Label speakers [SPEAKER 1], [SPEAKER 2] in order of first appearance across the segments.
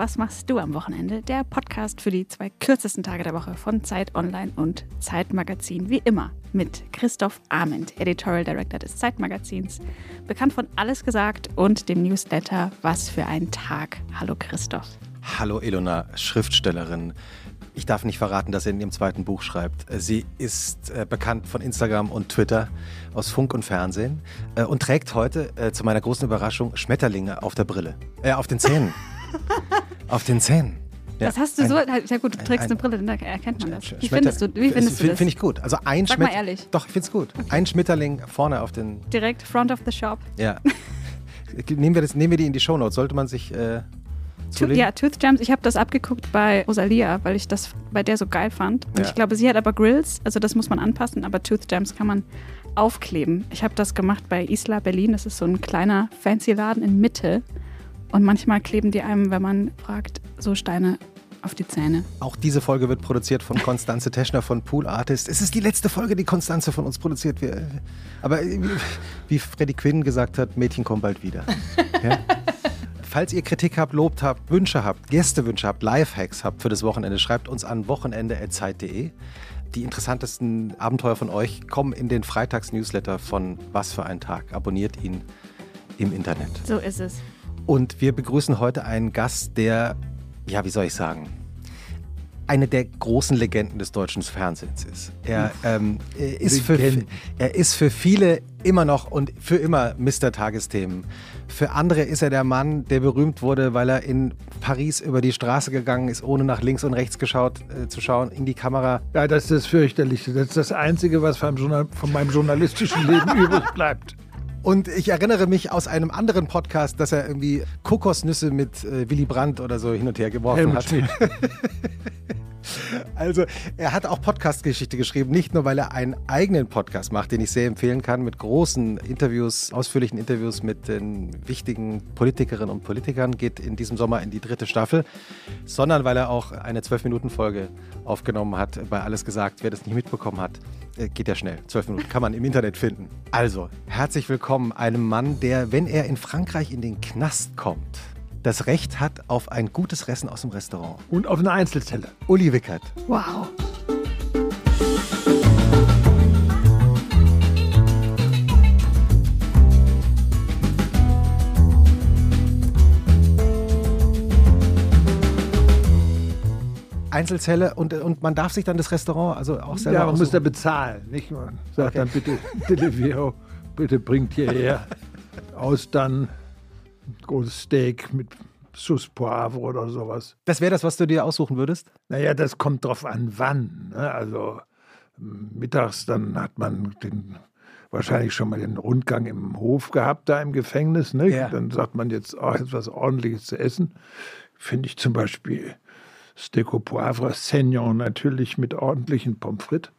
[SPEAKER 1] Was machst du am Wochenende? Der Podcast für die zwei kürzesten Tage der Woche von Zeit Online und Zeit Magazin. Wie immer mit Christoph Arment, Editorial Director des Zeitmagazins, bekannt von Alles gesagt und dem Newsletter Was für ein Tag. Hallo Christoph.
[SPEAKER 2] Hallo Elona, Schriftstellerin. Ich darf nicht verraten, dass sie in ihrem zweiten Buch schreibt. Sie ist äh, bekannt von Instagram und Twitter, aus Funk und Fernsehen äh, und trägt heute äh, zu meiner großen Überraschung Schmetterlinge auf der Brille. Äh, auf den Zähnen. auf den Zähnen.
[SPEAKER 1] Ja, das hast du so. Ja gut, du trägst ein, eine Brille, dann erkennt man das. Wie findest du, wie findest du das?
[SPEAKER 2] Finde ich gut. Also ein
[SPEAKER 1] Sag mal ehrlich.
[SPEAKER 2] Doch, ich finde es gut. Okay. Ein Schmetterling vorne auf den.
[SPEAKER 1] Direkt front of the shop.
[SPEAKER 2] Ja. nehmen, wir das, nehmen wir die in die Shownotes. Sollte man sich äh,
[SPEAKER 1] Tooth, ja, Tooth Jams. Ich habe das abgeguckt bei Rosalia, weil ich das bei der so geil fand. Und ja. ich glaube, sie hat aber Grills, also das muss man anpassen, aber Tooth Jams kann man aufkleben. Ich habe das gemacht bei Isla Berlin. Das ist so ein kleiner fancy Laden in Mitte. Und manchmal kleben die einem, wenn man fragt, so Steine auf die Zähne.
[SPEAKER 2] Auch diese Folge wird produziert von Konstanze Teschner von Pool Artist. Es ist die letzte Folge, die Konstanze von uns produziert. wird. aber wie Freddy Quinn gesagt hat, Mädchen kommen bald wieder. Ja? Falls ihr Kritik habt, Lob habt, Wünsche habt, Gästewünsche habt, Lifehacks habt für das Wochenende, schreibt uns an wochenende.zeit.de. Die interessantesten Abenteuer von euch kommen in den Freitags-Newsletter von Was für ein Tag. Abonniert ihn im Internet.
[SPEAKER 1] So ist es.
[SPEAKER 2] Und wir begrüßen heute einen Gast, der, ja, wie soll ich sagen, eine der großen Legenden des deutschen Fernsehens ist. Er, ähm, er, ist, für, er ist für viele immer noch und für immer Mr. Tagesthemen. Für andere ist er der Mann, der berühmt wurde, weil er in Paris über die Straße gegangen ist, ohne nach links und rechts geschaut äh, zu schauen, in die Kamera.
[SPEAKER 3] Ja, das ist das Fürchterlichste. Das ist das Einzige, was von meinem journalistischen Leben übrig bleibt.
[SPEAKER 2] Und ich erinnere mich aus einem anderen Podcast, dass er irgendwie Kokosnüsse mit äh, Willy Brandt oder so hin und her geworfen Helmut hat. Also, er hat auch Podcast-Geschichte geschrieben, nicht nur, weil er einen eigenen Podcast macht, den ich sehr empfehlen kann, mit großen Interviews, ausführlichen Interviews mit den wichtigen Politikerinnen und Politikern, geht in diesem Sommer in die dritte Staffel, sondern weil er auch eine 12-Minuten-Folge aufgenommen hat, bei Alles gesagt. Wer das nicht mitbekommen hat, äh, geht ja schnell. 12 Minuten kann man im Internet finden. Also, herzlich willkommen einem Mann, der, wenn er in Frankreich in den Knast kommt, das Recht hat auf ein gutes Essen aus dem Restaurant.
[SPEAKER 3] Und auf eine Einzelzelle.
[SPEAKER 2] Uli Wickert.
[SPEAKER 1] Wow.
[SPEAKER 2] Einzelzelle und, und man darf sich dann das Restaurant also auch selber
[SPEAKER 3] Ja, man muss da bezahlen, nicht? Man sagt okay. dann bitte, Delivio, bitte bringt hierher Austern, großes Steak mit Sauce Poivre oder sowas.
[SPEAKER 2] Das wäre das, was du dir aussuchen würdest?
[SPEAKER 3] Naja, das kommt drauf an, wann. Ne? Also mittags, dann hat man den, wahrscheinlich schon mal den Rundgang im Hof gehabt, da im Gefängnis. Ne? Ja. Dann sagt man jetzt, oh, jetzt was Ordentliches zu essen. Finde ich zum Beispiel Steak au Poivre Saignon natürlich mit ordentlichen Pommes frites.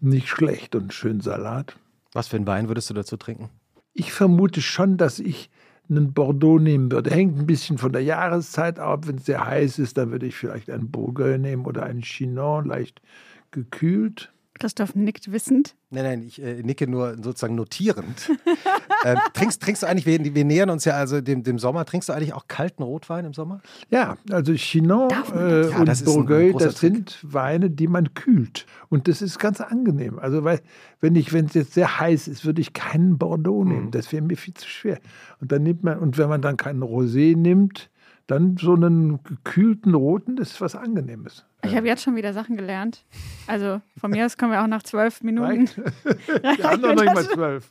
[SPEAKER 3] Nicht schlecht und schön Salat.
[SPEAKER 2] Was für einen Wein würdest du dazu trinken?
[SPEAKER 3] Ich vermute schon, dass ich einen Bordeaux nehmen würde. Hängt ein bisschen von der Jahreszeit ab. Wenn es sehr heiß ist, dann würde ich vielleicht einen Bourgogne nehmen oder einen Chinon, leicht gekühlt.
[SPEAKER 1] Christoph nickt wissend.
[SPEAKER 2] Nein, nein, ich äh, nicke nur sozusagen notierend. ähm, trinkst, trinkst du eigentlich, wir, wir, nähern uns ja also dem, dem Sommer, trinkst du eigentlich auch kalten Rotwein im Sommer?
[SPEAKER 3] Ja, also Chinon äh, ja, und Bourgogne, das sind Weine, die man kühlt. Und das ist ganz angenehm. Also, weil, wenn ich, wenn es jetzt sehr heiß ist, würde ich keinen Bordeaux nehmen. Mhm. Das wäre mir viel zu schwer. Und dann nimmt man, und wenn man dann keinen Rosé nimmt, dann so einen gekühlten roten, das ist was Angenehmes.
[SPEAKER 1] Ich habe jetzt schon wieder Sachen gelernt. Also von mir aus können wir auch nach zwölf Minuten.
[SPEAKER 3] wir haben noch nicht mal zwölf.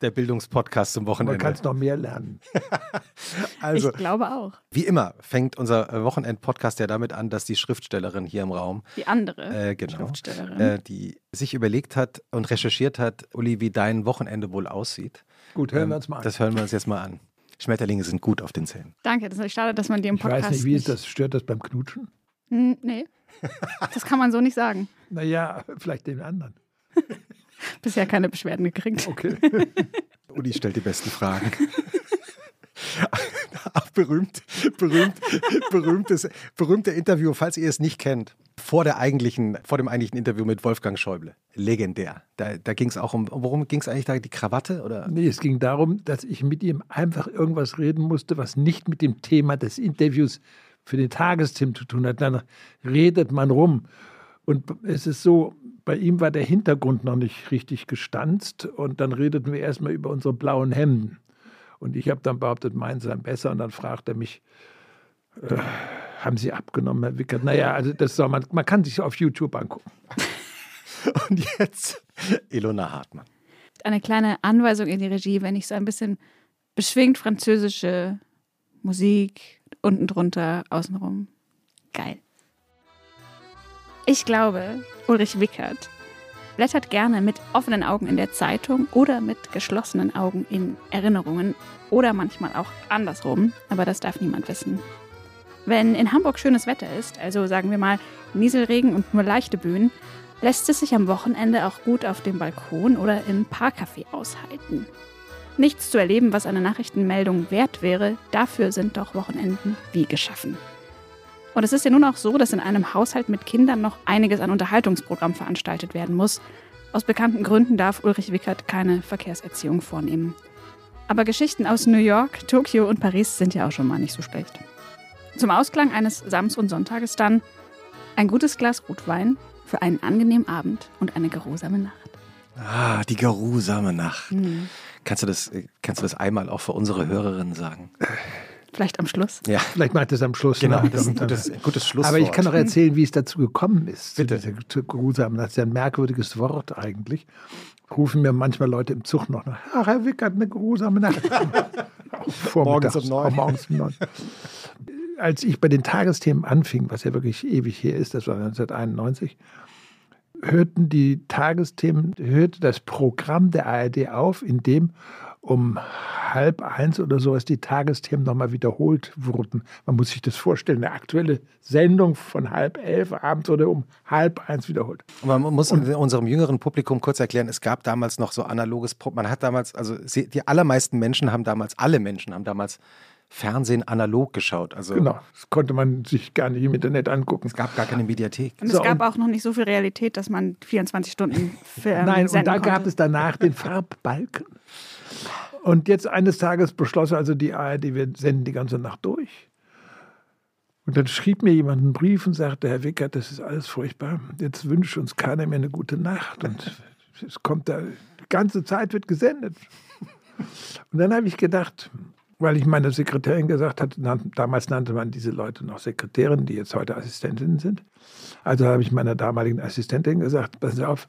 [SPEAKER 2] Der Bildungspodcast zum Wochenende.
[SPEAKER 3] Man kann es noch mehr lernen.
[SPEAKER 1] also, ich glaube auch.
[SPEAKER 2] Wie immer fängt unser Wochenend-Podcast ja damit an, dass die Schriftstellerin hier im Raum.
[SPEAKER 1] Die andere
[SPEAKER 2] äh, genau,
[SPEAKER 1] Schriftstellerin.
[SPEAKER 2] Äh, die sich überlegt hat und recherchiert hat, Uli, wie dein Wochenende wohl aussieht.
[SPEAKER 3] Gut, hören ähm, wir uns mal an.
[SPEAKER 2] Das hören wir uns jetzt mal an. Schmetterlinge sind gut auf den Zähnen.
[SPEAKER 1] Danke, das ist schade, dass man die im Podcast.
[SPEAKER 3] Ich weiß nicht, wie ist das? Stört das beim Knutschen?
[SPEAKER 1] Hm, nee. Das kann man so nicht sagen.
[SPEAKER 3] Naja, vielleicht den anderen.
[SPEAKER 1] Bisher keine Beschwerden gekriegt.
[SPEAKER 3] Okay.
[SPEAKER 2] Uli stellt die besten Fragen. berühmt, berühmt, berühmtes, berühmte Interview, falls ihr es nicht kennt, vor, der eigentlichen, vor dem eigentlichen Interview mit Wolfgang Schäuble. Legendär. Da, da ging es auch um, worum ging es eigentlich da? Die Krawatte? Oder?
[SPEAKER 3] Nee, es ging darum, dass ich mit ihm einfach irgendwas reden musste, was nicht mit dem Thema des Interviews für den Tagesthemen zu tun hat, dann redet man rum. Und es ist so, bei ihm war der Hintergrund noch nicht richtig gestanzt und dann redeten wir erstmal über unsere blauen Hemden. Und ich habe dann behauptet, meinen seien besser und dann fragt er mich, äh, haben Sie abgenommen, Herr Wickert? Naja, also das soll man, man kann sich auf YouTube angucken.
[SPEAKER 2] und jetzt Ilona Hartmann.
[SPEAKER 1] Eine kleine Anweisung in die Regie, wenn ich so ein bisschen beschwingt französische Musik unten drunter, außenrum. Geil. Ich glaube, Ulrich Wickert blättert gerne mit offenen Augen in der Zeitung oder mit geschlossenen Augen in Erinnerungen oder manchmal auch andersrum, aber das darf niemand wissen. Wenn in Hamburg schönes Wetter ist, also sagen wir mal Nieselregen und nur leichte Böen, lässt es sich am Wochenende auch gut auf dem Balkon oder im Parkcafé aushalten. Nichts zu erleben, was eine Nachrichtenmeldung wert wäre, dafür sind doch Wochenenden wie geschaffen. Und es ist ja nun auch so, dass in einem Haushalt mit Kindern noch einiges an Unterhaltungsprogramm veranstaltet werden muss. Aus bekannten Gründen darf Ulrich Wickert keine Verkehrserziehung vornehmen. Aber Geschichten aus New York, Tokio und Paris sind ja auch schon mal nicht so schlecht. Zum Ausklang eines Sams und Sonntages dann ein gutes Glas Rotwein für einen angenehmen Abend und eine geruhsame Nacht.
[SPEAKER 2] Ah, die geruhsame Nacht. Mhm. Kannst, du das, kannst du das einmal auch für unsere Hörerinnen sagen?
[SPEAKER 1] Vielleicht am Schluss.
[SPEAKER 3] Ja. Vielleicht macht es am Schluss.
[SPEAKER 2] Genau, das ist ein gutes, gutes Schlusswort.
[SPEAKER 3] Aber ich kann auch erzählen, wie es dazu gekommen ist. Bitte. Zu Geruhsam. Das ist ja ein merkwürdiges Wort eigentlich. Rufen mir manchmal Leute im Zug noch nach. Ach, Herr Wickert, eine geruhsame Nacht.
[SPEAKER 2] morgens um neun.
[SPEAKER 3] Morgens um neun. Als ich bei den Tagesthemen anfing, was ja wirklich ewig her ist, das war 1991, hörten die Tagesthemen, hörte das Programm der ARD auf, in dem um halb eins oder sowas die Tagesthemen nochmal wiederholt wurden. Man muss sich das vorstellen, eine aktuelle Sendung von halb elf abends oder um halb eins wiederholt.
[SPEAKER 2] Man muss Und, unserem jüngeren Publikum kurz erklären, es gab damals noch so analoges, man hat damals, also die allermeisten Menschen haben damals, alle Menschen haben damals Fernsehen analog geschaut. Also
[SPEAKER 3] genau, das konnte man sich gar nicht im Internet angucken.
[SPEAKER 2] Es gab gar keine Mediathek.
[SPEAKER 1] Und es so, gab auch noch nicht so viel Realität, dass man 24 Stunden Film
[SPEAKER 3] Nein, und da
[SPEAKER 1] konnte.
[SPEAKER 3] gab es danach den Farbbalken. Und jetzt eines Tages beschloss also die ARD, wir senden die ganze Nacht durch. Und dann schrieb mir jemand einen Brief und sagte, Herr Wickert, das ist alles furchtbar. Jetzt wünscht uns keiner mehr eine gute Nacht. Und es kommt da, die ganze Zeit wird gesendet. Und dann habe ich gedacht, weil ich meiner Sekretärin gesagt hatte, damals nannte man diese Leute noch Sekretärin, die jetzt heute Assistentinnen sind. Also habe ich meiner damaligen Assistentin gesagt, pass auf,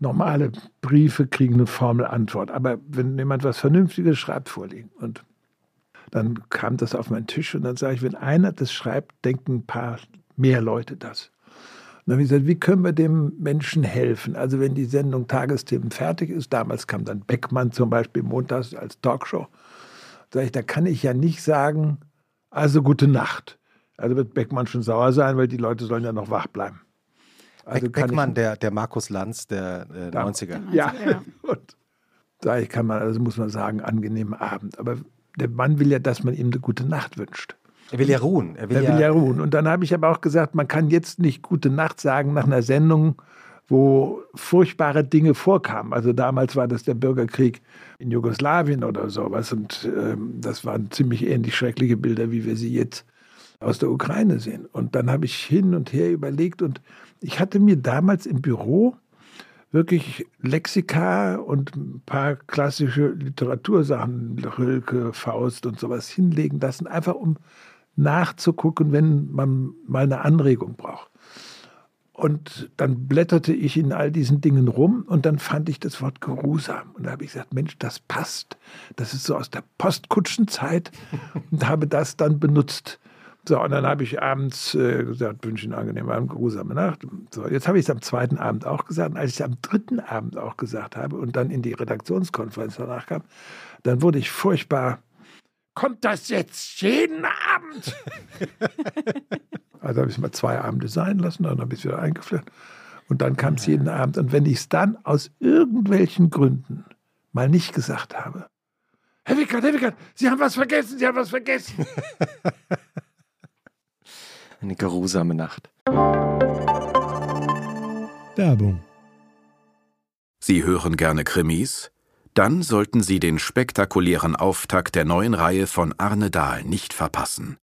[SPEAKER 3] normale Briefe kriegen eine Formelantwort. Aber wenn jemand was Vernünftiges schreibt, vorliegen. Und dann kam das auf meinen Tisch und dann sage ich, wenn einer das schreibt, denken ein paar mehr Leute das. Und dann habe ich gesagt, wie können wir dem Menschen helfen? Also wenn die Sendung Tagesthemen fertig ist, damals kam dann Beckmann zum Beispiel montags als Talkshow, sage ich, da kann ich ja nicht sagen, also gute Nacht. Also wird Beckmann schon sauer sein, weil die Leute sollen ja noch wach bleiben.
[SPEAKER 2] Also Beckmann, der, der Markus Lanz der äh, 90er.
[SPEAKER 3] Ja, ja. und da kann man, also muss man sagen, angenehmen Abend. Aber der Mann will ja, dass man ihm eine gute Nacht wünscht.
[SPEAKER 2] Er will ja ruhen.
[SPEAKER 3] Er will, er will ja, ja, ruhen. Und dann habe ich aber auch gesagt, man kann jetzt nicht gute Nacht sagen nach einer Sendung, wo furchtbare Dinge vorkamen. Also damals war das der Bürgerkrieg in Jugoslawien oder sowas. Und ähm, das waren ziemlich ähnlich schreckliche Bilder, wie wir sie jetzt aus der Ukraine sehen. Und dann habe ich hin und her überlegt und ich hatte mir damals im Büro wirklich Lexika und ein paar klassische Literatursachen, Rilke, Faust und sowas hinlegen lassen, einfach um nachzugucken, wenn man mal eine Anregung braucht. Und dann blätterte ich in all diesen Dingen rum und dann fand ich das Wort geruhsam. Und da habe ich gesagt, Mensch, das passt. Das ist so aus der Postkutschenzeit und habe das dann benutzt. So, und dann habe ich abends äh, gesagt, wünsche Ihnen eine angenehme Abend, geruhsame Nacht. So, jetzt habe ich es am zweiten Abend auch gesagt. Und als ich es am dritten Abend auch gesagt habe und dann in die Redaktionskonferenz danach kam, dann wurde ich furchtbar, kommt das jetzt jeden Abend? also habe ich es mal zwei Abende sein lassen, dann habe ich es wieder eingeführt. Und dann kam es jeden Abend. Und wenn ich es dann aus irgendwelchen Gründen mal nicht gesagt habe, Herr Wickert, Herr Wickert, Sie haben was vergessen, Sie haben was vergessen.
[SPEAKER 2] Eine geruhsame Nacht.
[SPEAKER 4] Werbung. Sie hören gerne Krimis? Dann sollten Sie den spektakulären Auftakt der neuen Reihe von Arne Dahl nicht verpassen.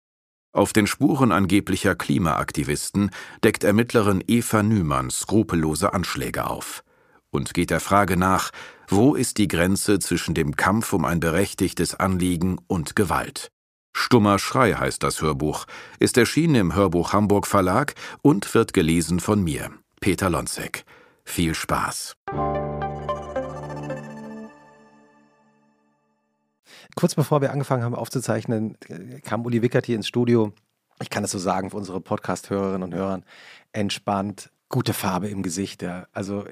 [SPEAKER 4] Auf den Spuren angeblicher Klimaaktivisten deckt Ermittlerin Eva Nümann skrupellose Anschläge auf und geht der Frage nach, wo ist die Grenze zwischen dem Kampf um ein berechtigtes Anliegen und Gewalt. Stummer Schrei heißt das Hörbuch, ist erschienen im Hörbuch Hamburg Verlag und wird gelesen von mir, Peter Lonzek. Viel Spaß.
[SPEAKER 2] Kurz bevor wir angefangen haben aufzuzeichnen, kam Uli Wickert hier ins Studio. Ich kann es so sagen für unsere Podcast-Hörerinnen und Hörer. Entspannt, gute Farbe im Gesicht. Ja. Also,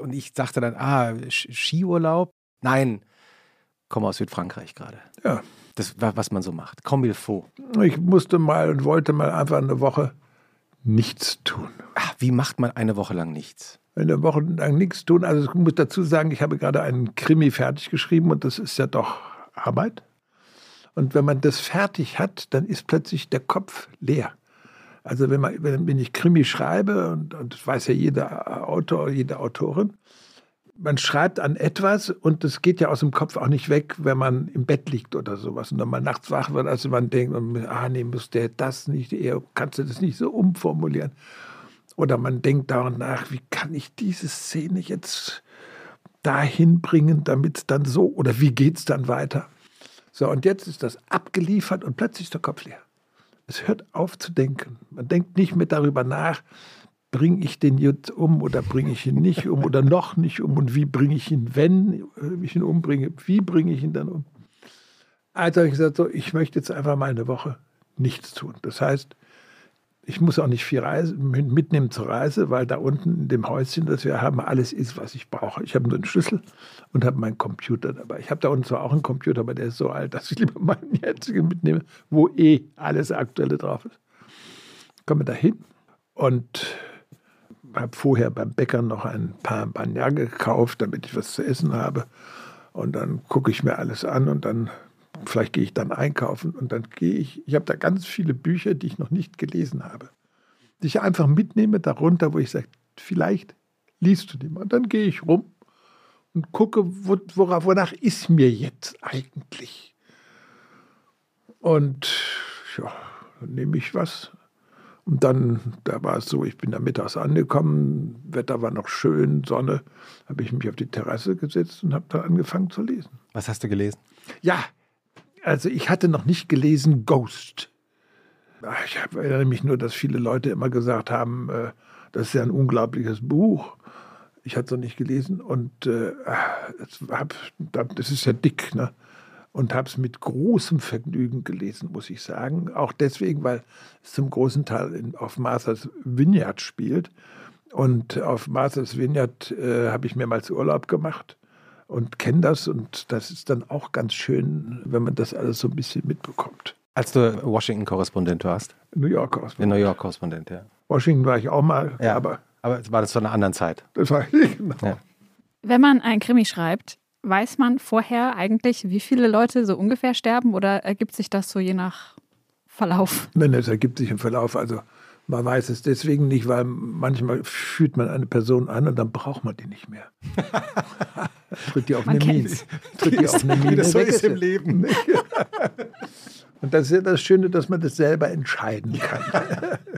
[SPEAKER 2] und ich sagte dann, ah, Skiurlaub? Nein, komme aus Südfrankreich gerade.
[SPEAKER 3] Ja.
[SPEAKER 2] Das was man so macht. Comme il faut.
[SPEAKER 3] Ich musste mal und wollte mal einfach eine Woche nichts tun.
[SPEAKER 2] Ach, wie macht man eine Woche lang nichts?
[SPEAKER 3] Eine Woche lang nichts tun. Also ich muss dazu sagen, ich habe gerade einen Krimi fertig geschrieben und das ist ja doch Arbeit. Und wenn man das fertig hat, dann ist plötzlich der Kopf leer. Also wenn, man, wenn ich Krimi schreibe, und, und das weiß ja jeder Autor, jede Autorin, man schreibt an etwas und das geht ja aus dem Kopf auch nicht weg, wenn man im Bett liegt oder sowas und dann mal nachts wach wird, also man denkt, ah nee, muss der das nicht, eher kannst du das nicht so umformulieren. Oder man denkt daran nach, wie kann ich diese Szene jetzt dahin bringen, damit es dann so, oder wie geht es dann weiter? So, und jetzt ist das abgeliefert und plötzlich ist der Kopf leer. Es hört auf zu denken. Man denkt nicht mehr darüber nach, bringe ich den jetzt um oder bringe ich ihn nicht um oder noch nicht um und wie bringe ich ihn, wenn ich ihn umbringe, wie bringe ich ihn dann um? Also habe ich gesagt, so, ich möchte jetzt einfach mal eine Woche nichts tun. Das heißt, ich muss auch nicht viel Reise, mitnehmen zur Reise, weil da unten in dem Häuschen, das wir haben, alles ist, was ich brauche. Ich habe nur einen Schlüssel und habe meinen Computer dabei. Ich habe da unten zwar auch einen Computer, aber der ist so alt, dass ich lieber meinen jetzigen mitnehme, wo eh alles Aktuelle drauf ist. Komme da hin und habe vorher beim Bäcker noch ein paar Banja gekauft, damit ich was zu essen habe. Und dann gucke ich mir alles an und dann vielleicht gehe ich dann einkaufen und dann gehe ich, ich habe da ganz viele Bücher, die ich noch nicht gelesen habe, die ich einfach mitnehme darunter, wo ich sage, vielleicht liest du die mal. Und dann gehe ich rum und gucke, worauf, wonach ist mir jetzt eigentlich. Und ja, dann nehme ich was. Und dann, da war es so, ich bin da mittags angekommen, Wetter war noch schön, Sonne, habe ich mich auf die Terrasse gesetzt und habe dann angefangen zu lesen.
[SPEAKER 2] Was hast du gelesen?
[SPEAKER 3] Ja, also ich hatte noch nicht gelesen Ghost. Ich erinnere mich nur, dass viele Leute immer gesagt haben, äh, das ist ja ein unglaubliches Buch. Ich hatte es noch nicht gelesen und äh, das ist ja dick, ne? Und habe es mit großem Vergnügen gelesen, muss ich sagen. Auch deswegen, weil es zum großen Teil in, auf Martha's Vineyard spielt. Und auf Martha's Vineyard äh, habe ich mehrmals Urlaub gemacht und kenne das und das ist dann auch ganz schön, wenn man das alles so ein bisschen mitbekommt.
[SPEAKER 2] Als du Washington-Korrespondent warst?
[SPEAKER 3] New York-Korrespondent.
[SPEAKER 2] New York-Korrespondent, ja.
[SPEAKER 3] Washington war ich auch mal,
[SPEAKER 2] ja, aber. Aber war das zu einer anderen Zeit?
[SPEAKER 3] Das war genau. Ja.
[SPEAKER 1] Wenn man ein Krimi schreibt, weiß man vorher eigentlich, wie viele Leute so ungefähr sterben oder ergibt sich das so je nach Verlauf?
[SPEAKER 3] Nein, es ergibt sich im Verlauf. Also man weiß es deswegen nicht, weil manchmal fühlt man eine Person an und dann braucht man die nicht mehr. Tritt die auf man eine Mine. Tritt die auf eine Mine.
[SPEAKER 2] Das so ist im Leben.
[SPEAKER 3] Und das ist ja das Schöne, dass man das selber entscheiden kann.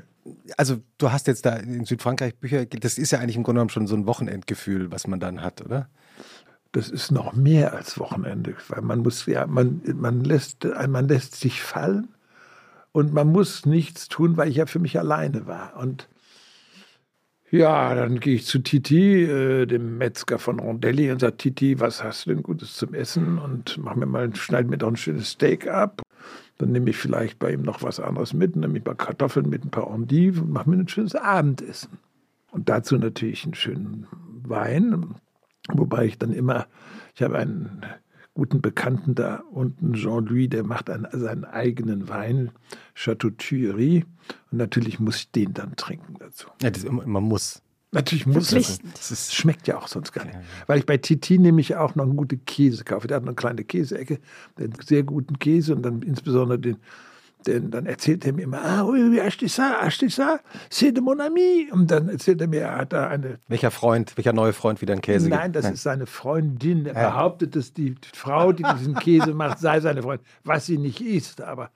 [SPEAKER 2] Also du hast jetzt da in Südfrankreich Bücher, das ist ja eigentlich im Grunde genommen schon so ein Wochenendgefühl, was man dann hat, oder?
[SPEAKER 3] Das ist noch mehr als Wochenende, weil man muss ja, man, man, lässt, man lässt sich fallen und man muss nichts tun, weil ich ja für mich alleine war. Und ja, dann gehe ich zu Titi, äh, dem Metzger von Rondelli, und sage: Titi, was hast du denn Gutes zum Essen? Und mach mir mal, schneid mir doch ein schönes Steak ab. Dann nehme ich vielleicht bei ihm noch was anderes mit, nehme ich mal Kartoffeln mit ein paar Endive und mache mir ein schönes Abendessen. Und dazu natürlich einen schönen Wein, wobei ich dann immer, ich habe einen guten Bekannten da unten, Jean-Louis, der macht einen, seinen eigenen Wein, Chateau Thuillery. Und natürlich muss ich den dann trinken dazu.
[SPEAKER 2] Ja, das, man muss.
[SPEAKER 3] Natürlich muss es. Das ist, schmeckt ja auch sonst gar nicht. Weil ich bei Titi nämlich auch noch einen guten Käse kaufe. Der hat noch eine kleine Käseecke, der hat einen sehr guten Käse und dann insbesondere den denn dann erzählt er mir immer, ah, oui, hast du ça, hast du ça, c'est de mon ami. Und dann erzählt er mir, er hat da eine.
[SPEAKER 2] Welcher Freund, welcher neue Freund wieder ein Käse
[SPEAKER 3] Nein, das Nein. ist seine Freundin. Er ja. behauptet, dass die Frau, die diesen Käse macht, sei seine Freundin, was sie nicht ist. Aber,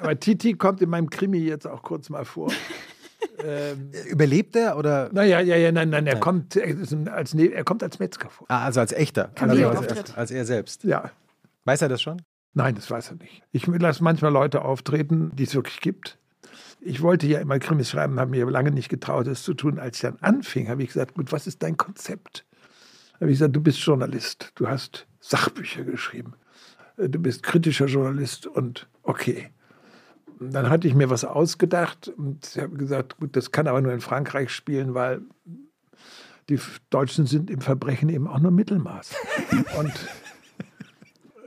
[SPEAKER 3] aber Titi kommt in meinem Krimi jetzt auch kurz mal vor.
[SPEAKER 2] Ähm, Überlebt er oder?
[SPEAKER 3] Naja, ja, ja, nein, nein, er, kommt, er, als, er kommt als Metzger vor.
[SPEAKER 2] Ah, also als echter. Also als, als er selbst.
[SPEAKER 3] Ja.
[SPEAKER 2] Weiß er das schon?
[SPEAKER 3] Nein, das weiß er nicht. Ich lasse manchmal Leute auftreten, die es wirklich gibt. Ich wollte ja immer Krimis schreiben, habe mir lange nicht getraut, das zu tun. Als ich dann anfing, habe ich gesagt, gut, was ist dein Konzept? Habe ich gesagt, du bist Journalist, du hast Sachbücher geschrieben, du bist kritischer Journalist und okay. dann hatte ich mir was ausgedacht und habe gesagt, gut, das kann aber nur in Frankreich spielen, weil die Deutschen sind im Verbrechen eben auch nur Mittelmaß. und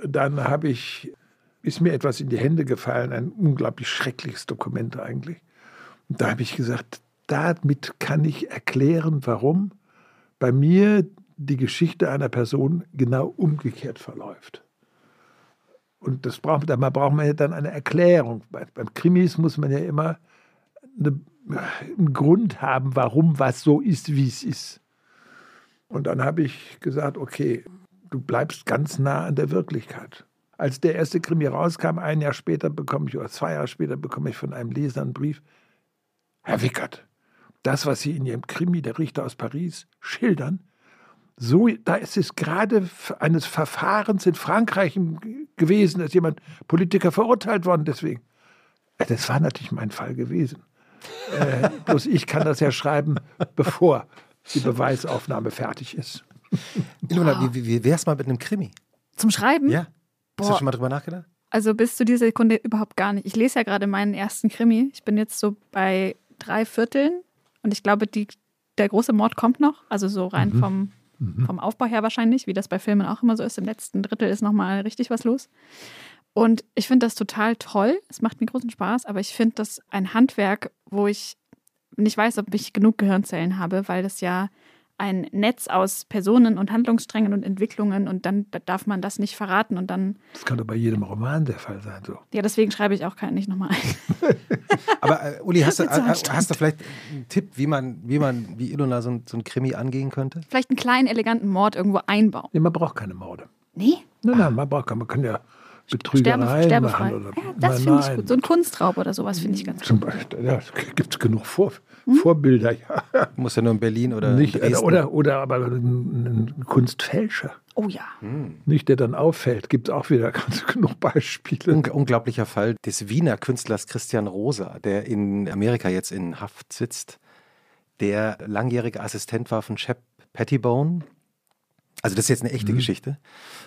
[SPEAKER 3] dann habe ich, ist mir etwas in die Hände gefallen, ein unglaublich schreckliches Dokument eigentlich. Und da habe ich gesagt, damit kann ich erklären, warum bei mir die Geschichte einer Person genau umgekehrt verläuft. Und das braucht, da braucht man ja dann eine Erklärung. Beim Krimis muss man ja immer eine, einen Grund haben, warum was so ist, wie es ist. Und dann habe ich gesagt, okay, du bleibst ganz nah an der Wirklichkeit. Als der erste Krimi rauskam, ein Jahr später bekomme ich, oder zwei Jahre später bekomme ich von einem Leser einen Brief. Herr Wickert, das, was Sie in Ihrem Krimi, der Richter aus Paris, schildern, so, da ist es gerade eines Verfahrens in Frankreich gewesen, dass jemand Politiker verurteilt worden deswegen. Das war natürlich mein Fall gewesen. äh, bloß ich kann das ja schreiben, bevor die Beweisaufnahme fertig ist.
[SPEAKER 2] Ilona, wie, wie, wie wär's mal mit einem Krimi?
[SPEAKER 1] Zum Schreiben?
[SPEAKER 2] Ja. Boah. Hast du schon mal drüber nachgedacht?
[SPEAKER 1] Also bis zu dieser Sekunde überhaupt gar nicht. Ich lese ja gerade meinen ersten Krimi. Ich bin jetzt so bei drei Vierteln und ich glaube, die, der große Mord kommt noch. Also so rein mhm. vom, mhm. vom Aufbau her wahrscheinlich, wie das bei Filmen auch immer so ist. Im letzten Drittel ist nochmal richtig was los. Und ich finde das total toll. Es macht mir großen Spaß, aber ich finde das ein Handwerk, wo ich nicht weiß, ob ich genug Gehirnzellen habe, weil das ja ein Netz aus Personen und Handlungssträngen und Entwicklungen und dann darf man das nicht verraten und dann.
[SPEAKER 3] Das kann doch bei jedem Roman der Fall sein, so.
[SPEAKER 1] Ja, deswegen schreibe ich auch keinen nicht nochmal ein.
[SPEAKER 2] Aber äh, Uli, hast du, so äh, hast du vielleicht einen Tipp, wie man, wie man, wie Ilona so ein, so ein Krimi angehen könnte?
[SPEAKER 1] Vielleicht einen kleinen, eleganten Mord irgendwo einbauen.
[SPEAKER 3] Nee, man braucht keine Morde.
[SPEAKER 1] Nee?
[SPEAKER 3] Nein, nein, man braucht keine, man kann ja Betrügerei
[SPEAKER 1] Sterbe, machen. Oder, ja, das finde ich gut. So ein Kunstraub oder sowas finde ich ganz
[SPEAKER 3] Zum gut. Beispiel, ja, gibt es genug Vor hm? Vorbilder. Ja.
[SPEAKER 2] Muss ja nur in Berlin oder
[SPEAKER 3] Nicht, äh, Dresden. Oder, oder aber ein, ein Kunstfälscher.
[SPEAKER 1] Oh ja.
[SPEAKER 3] Hm. Nicht, der dann auffällt. Gibt es auch wieder ganz genug Beispiele.
[SPEAKER 2] Un unglaublicher Fall des Wiener Künstlers Christian Rosa, der in Amerika jetzt in Haft sitzt, der langjährige Assistent war von Shep Pettibone, also das ist jetzt eine echte mhm. Geschichte.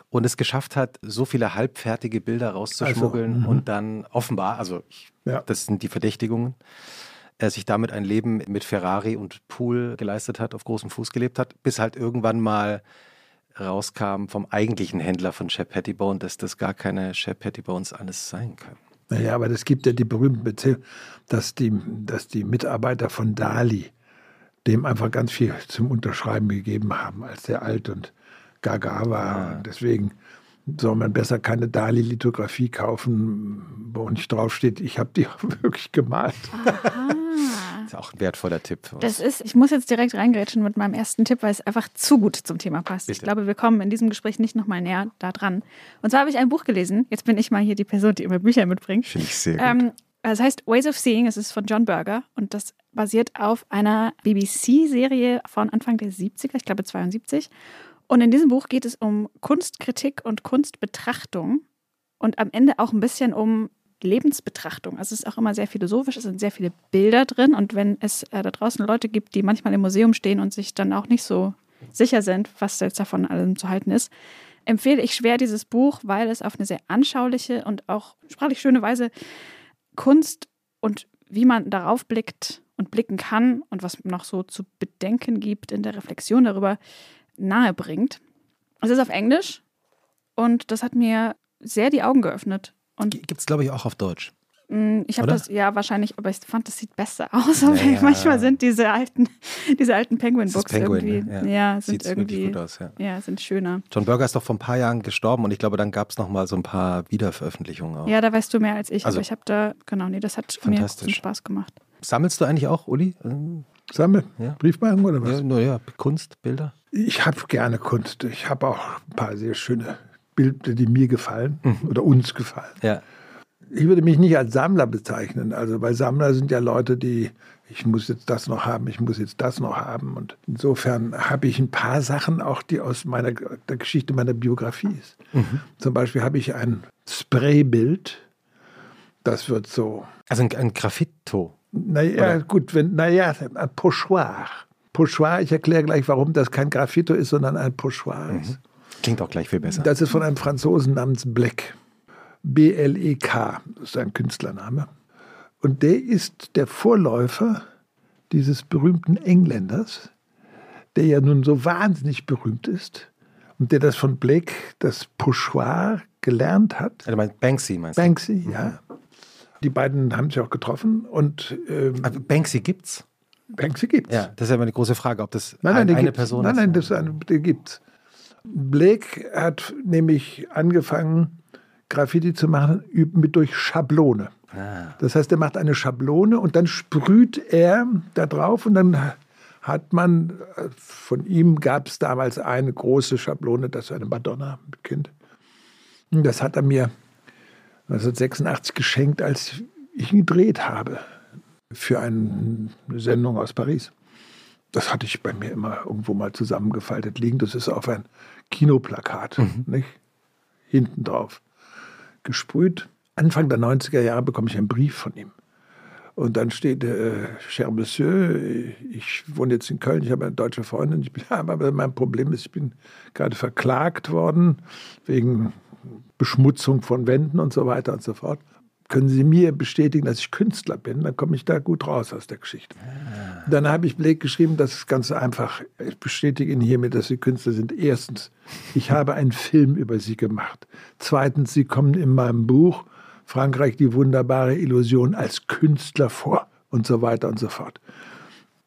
[SPEAKER 2] Und es geschafft hat, so viele halbfertige Bilder rauszuschmuggeln also, und dann offenbar, also ich, ja. das sind die Verdächtigungen, er sich damit ein Leben mit Ferrari und Pool geleistet hat, auf großem Fuß gelebt hat, bis halt irgendwann mal rauskam vom eigentlichen Händler von Shep Pettibone, dass das gar keine Shep Pettibones alles sein können.
[SPEAKER 3] Naja, aber es gibt ja die berühmten Beziehungen, dass die, dass die Mitarbeiter von Dali dem einfach ganz viel zum Unterschreiben gegeben haben, als der alt und gaga war. Ja. Und deswegen soll man besser keine Dali-Lithografie kaufen, wo nicht draufsteht, ich habe die auch wirklich gemalt. Aha.
[SPEAKER 2] Das ist auch ein wertvoller Tipp.
[SPEAKER 1] Das ist, ich muss jetzt direkt reingrätschen mit meinem ersten Tipp, weil es einfach zu gut zum Thema passt. Bitte. Ich glaube, wir kommen in diesem Gespräch nicht nochmal näher da dran. Und zwar habe ich ein Buch gelesen. Jetzt bin ich mal hier die Person, die immer Bücher mitbringt.
[SPEAKER 2] Finde ich sehr gut. Ähm,
[SPEAKER 1] es heißt Ways of Seeing, es ist von John Berger und das basiert auf einer BBC-Serie von Anfang der 70er, ich glaube 72. Und in diesem Buch geht es um Kunstkritik und Kunstbetrachtung und am Ende auch ein bisschen um Lebensbetrachtung. Also es ist auch immer sehr philosophisch, es sind sehr viele Bilder drin und wenn es äh, da draußen Leute gibt, die manchmal im Museum stehen und sich dann auch nicht so sicher sind, was jetzt davon allem zu halten ist, empfehle ich schwer dieses Buch, weil es auf eine sehr anschauliche und auch sprachlich schöne Weise Kunst und wie man darauf blickt und blicken kann und was noch so zu bedenken gibt in der Reflexion darüber, nahe bringt. Es ist auf Englisch und das hat mir sehr die Augen geöffnet.
[SPEAKER 2] Gibt es, glaube ich, auch auf Deutsch.
[SPEAKER 1] Mm, ich habe das, ja, wahrscheinlich, aber ich fand, das sieht besser aus. Naja. Manchmal sind diese alten, diese alten Penguin-Books Penguin, irgendwie, ne? ja, ja sind irgendwie, gut aus, ja. ja. sind schöner.
[SPEAKER 2] John Berger ist doch vor ein paar Jahren gestorben und ich glaube, dann gab es nochmal so ein paar Wiederveröffentlichungen auch.
[SPEAKER 1] Ja, da weißt du mehr als ich, also, aber ich habe da, genau, nee, das hat mir großen Spaß gemacht.
[SPEAKER 2] Sammelst du eigentlich auch, Uli?
[SPEAKER 3] Sammeln? Ja. Briefmarken oder was?
[SPEAKER 2] Ja, nur ja, Kunst, Bilder?
[SPEAKER 3] Ich habe gerne Kunst. Ich habe auch ein paar sehr schöne Bilder, die mir gefallen mhm. oder uns gefallen.
[SPEAKER 2] Ja
[SPEAKER 3] ich würde mich nicht als Sammler bezeichnen. Also bei Sammler sind ja Leute, die, ich muss jetzt das noch haben, ich muss jetzt das noch haben. Und insofern habe ich ein paar Sachen auch, die aus meiner der Geschichte meiner Biografie ist. Mhm. Zum Beispiel habe ich ein Spraybild. Das wird so.
[SPEAKER 2] Also ein, ein Graffito.
[SPEAKER 3] Naja, gut, wenn, naja, ein Pochoir. Pochoir, ich erkläre gleich, warum das kein Graffito ist, sondern ein Pochoir mhm. ist.
[SPEAKER 2] Klingt auch gleich viel besser.
[SPEAKER 3] Das ist von einem Franzosen namens Black. B-L-E-K, das ist ein Künstlername. Und der ist der Vorläufer dieses berühmten Engländers, der ja nun so wahnsinnig berühmt ist und der das von Blake, das Pochoir, gelernt hat.
[SPEAKER 2] Also meinst Banksy meinst
[SPEAKER 3] du? Banksy, ja. Die beiden haben sich auch getroffen und
[SPEAKER 2] ähm, also Banksy gibt's?
[SPEAKER 3] Banksy gibt's.
[SPEAKER 2] Ja, das ist ja immer eine große Frage, ob das
[SPEAKER 3] nein, nein,
[SPEAKER 2] ein, eine
[SPEAKER 3] gibt's.
[SPEAKER 2] Person
[SPEAKER 3] nein,
[SPEAKER 2] ist.
[SPEAKER 3] Nein, nein, das eine, der gibt's. Blake hat nämlich angefangen, Graffiti zu machen mit durch Schablone. Ah. Das heißt, er macht eine Schablone und dann sprüht er da drauf und dann hat man, von ihm gab es damals eine große Schablone, das ist eine Madonna mit Kind. Das hat er mir 1986 geschenkt, als ich ihn gedreht habe für eine Sendung aus Paris. Das hatte ich bei mir immer irgendwo mal zusammengefaltet liegen. Das ist auf ein Kinoplakat, mhm. nicht? Hinten drauf gesprüht. Anfang der 90er Jahre bekomme ich einen Brief von ihm. Und dann steht, äh, cher Monsieur, ich wohne jetzt in Köln, ich habe eine deutsche Freundin, ich bin, aber mein Problem ist, ich bin gerade verklagt worden wegen Beschmutzung von Wänden und so weiter und so fort können Sie mir bestätigen, dass ich Künstler bin, dann komme ich da gut raus aus der Geschichte. Ah. Dann habe ich Blake geschrieben, das ist ganz einfach. Ich bestätige Ihnen hiermit, dass Sie Künstler sind. Erstens, ich habe einen Film über Sie gemacht. Zweitens, Sie kommen in meinem Buch Frankreich die wunderbare Illusion als Künstler vor und so weiter und so fort.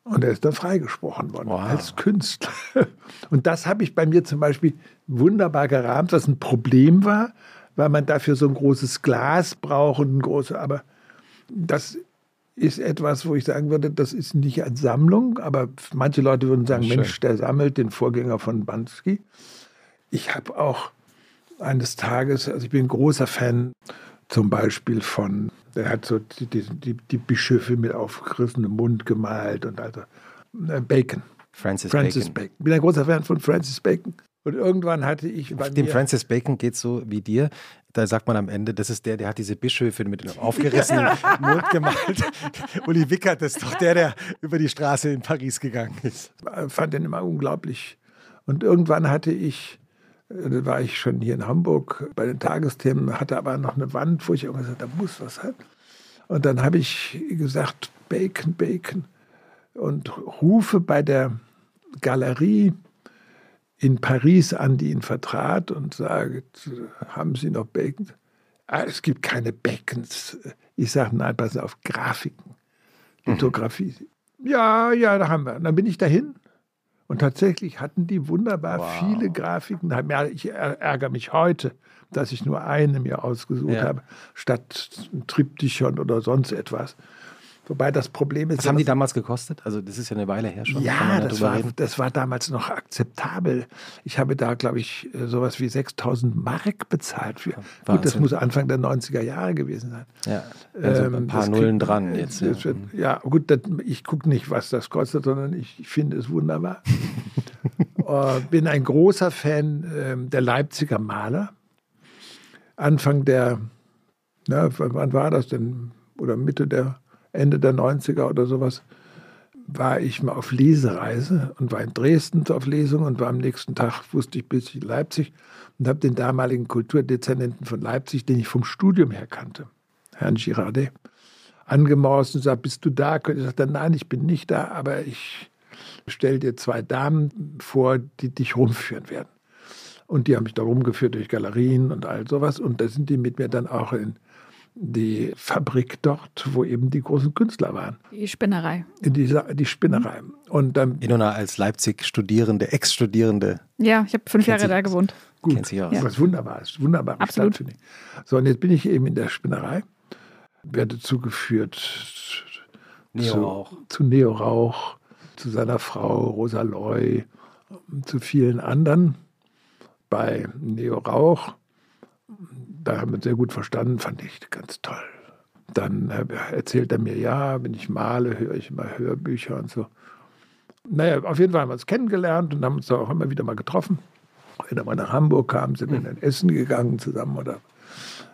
[SPEAKER 3] Und er ist dann freigesprochen worden wow. als Künstler. Und das habe ich bei mir zum Beispiel wunderbar gerahmt, was ein Problem war, weil man dafür so ein großes Glas braucht und ein großes, aber das ist etwas, wo ich sagen würde, das ist nicht als Sammlung, aber manche Leute würden sagen, Mensch, der sammelt den Vorgänger von Bansky. Ich habe auch eines Tages, also ich bin ein großer Fan zum Beispiel von, der hat so die, die, die Bischöfe mit aufgerissenem Mund gemalt und also äh, Bacon.
[SPEAKER 2] Francis,
[SPEAKER 3] Francis
[SPEAKER 2] Bacon.
[SPEAKER 3] Bacon. Ich bin ein großer Fan von Francis Bacon. Und irgendwann hatte ich
[SPEAKER 2] bei Dem Francis Bacon geht so wie dir. Da sagt man am Ende, das ist der, der hat diese Bischöfe mit dem aufgerissenen Mund gemalt. Uli Wickert ist doch der, der über die Straße in Paris gegangen ist.
[SPEAKER 3] Ich fand den immer unglaublich. Und irgendwann hatte ich, da war ich schon hier in Hamburg bei den Tagesthemen, hatte aber noch eine Wand, wo ich immer gesagt da muss was sein. Und dann habe ich gesagt, Bacon, Bacon. Und rufe bei der Galerie in Paris an, die ihn vertrat und sagt, haben Sie noch Bacon? Ah, es gibt keine Bacons. Ich sage, nein, passen auf, Grafiken, Lithografie. Mhm. Ja, ja, da haben wir. Und dann bin ich dahin und tatsächlich hatten die wunderbar wow. viele Grafiken. Ich ärgere mich heute, dass ich nur eine mir ausgesucht ja. habe, statt Triptychon oder sonst etwas. Wobei das Problem ist.
[SPEAKER 2] Was haben die damals gekostet? Also, das ist ja eine Weile her schon.
[SPEAKER 3] Ja, das war, das war damals noch akzeptabel. Ich habe da, glaube ich, äh, sowas wie 6000 Mark bezahlt. Für. Gut, das muss Anfang der 90er Jahre gewesen sein.
[SPEAKER 2] Ja, also ein ähm, paar Nullen krieg, dran jetzt.
[SPEAKER 3] Ja, wird, ja gut, das, ich gucke nicht, was das kostet, sondern ich, ich finde es wunderbar. uh, bin ein großer Fan äh, der Leipziger Maler. Anfang der, na, wann war das denn? Oder Mitte der Ende der 90er oder sowas, war ich mal auf Lesereise und war in Dresden auf Lesung und war am nächsten Tag, wusste ich, bis ich in Leipzig und habe den damaligen Kulturdezernenten von Leipzig, den ich vom Studium her kannte, Herrn Girardet, angemorst und gesagt, bist du da? Ich sagte, nein, ich bin nicht da, aber ich stelle dir zwei Damen vor, die dich rumführen werden. Und die haben mich da rumgeführt durch Galerien und all sowas. Und da sind die mit mir dann auch in die Fabrik dort, wo eben die großen Künstler waren.
[SPEAKER 1] Die Spinnerei.
[SPEAKER 3] Die, die Spinnerei. Und dann.
[SPEAKER 2] Inona als Leipzig-Studierende, Ex-Studierende.
[SPEAKER 1] Ja, ich habe fünf Jahre da gewohnt.
[SPEAKER 3] Gut, Kennt sich aus. Ja. was Wunderbares, wunderbar.
[SPEAKER 1] Absolut. finde
[SPEAKER 3] ich. So, und jetzt bin ich eben in der Spinnerei, werde zugeführt
[SPEAKER 2] Neo
[SPEAKER 3] zu, zu Neo Rauch, zu seiner Frau Rosa Loy, zu vielen anderen. Bei Neo Rauch da haben wir uns sehr gut verstanden, fand ich ganz toll. Dann erzählt er mir, ja, wenn ich male, höre ich immer Hörbücher und so. Naja, auf jeden Fall haben wir uns kennengelernt und haben uns auch immer wieder mal getroffen. Wenn er mal nach Hamburg kam, sind wir in Essen gegangen zusammen. Oder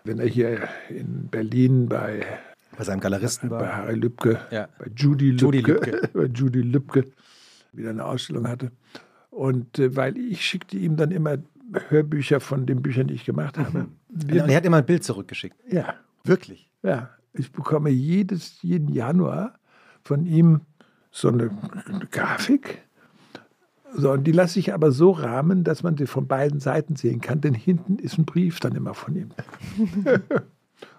[SPEAKER 3] wenn er hier in Berlin bei,
[SPEAKER 2] bei seinem Galeristen
[SPEAKER 3] war. Bei Harry Lübke, ja. bei Judy Lübke, Judy Lübke. bei Judy Lübke wieder eine Ausstellung hatte. Und äh, weil ich schickte ihm dann immer Hörbücher von den Büchern, die ich gemacht habe.
[SPEAKER 2] Mhm. Und er hat immer ein Bild zurückgeschickt.
[SPEAKER 3] Ja.
[SPEAKER 2] Wirklich?
[SPEAKER 3] Ja. Ich bekomme jedes, jeden Januar von ihm so eine, eine Grafik. So, und die lasse ich aber so rahmen, dass man sie von beiden Seiten sehen kann, denn hinten ist ein Brief dann immer von ihm.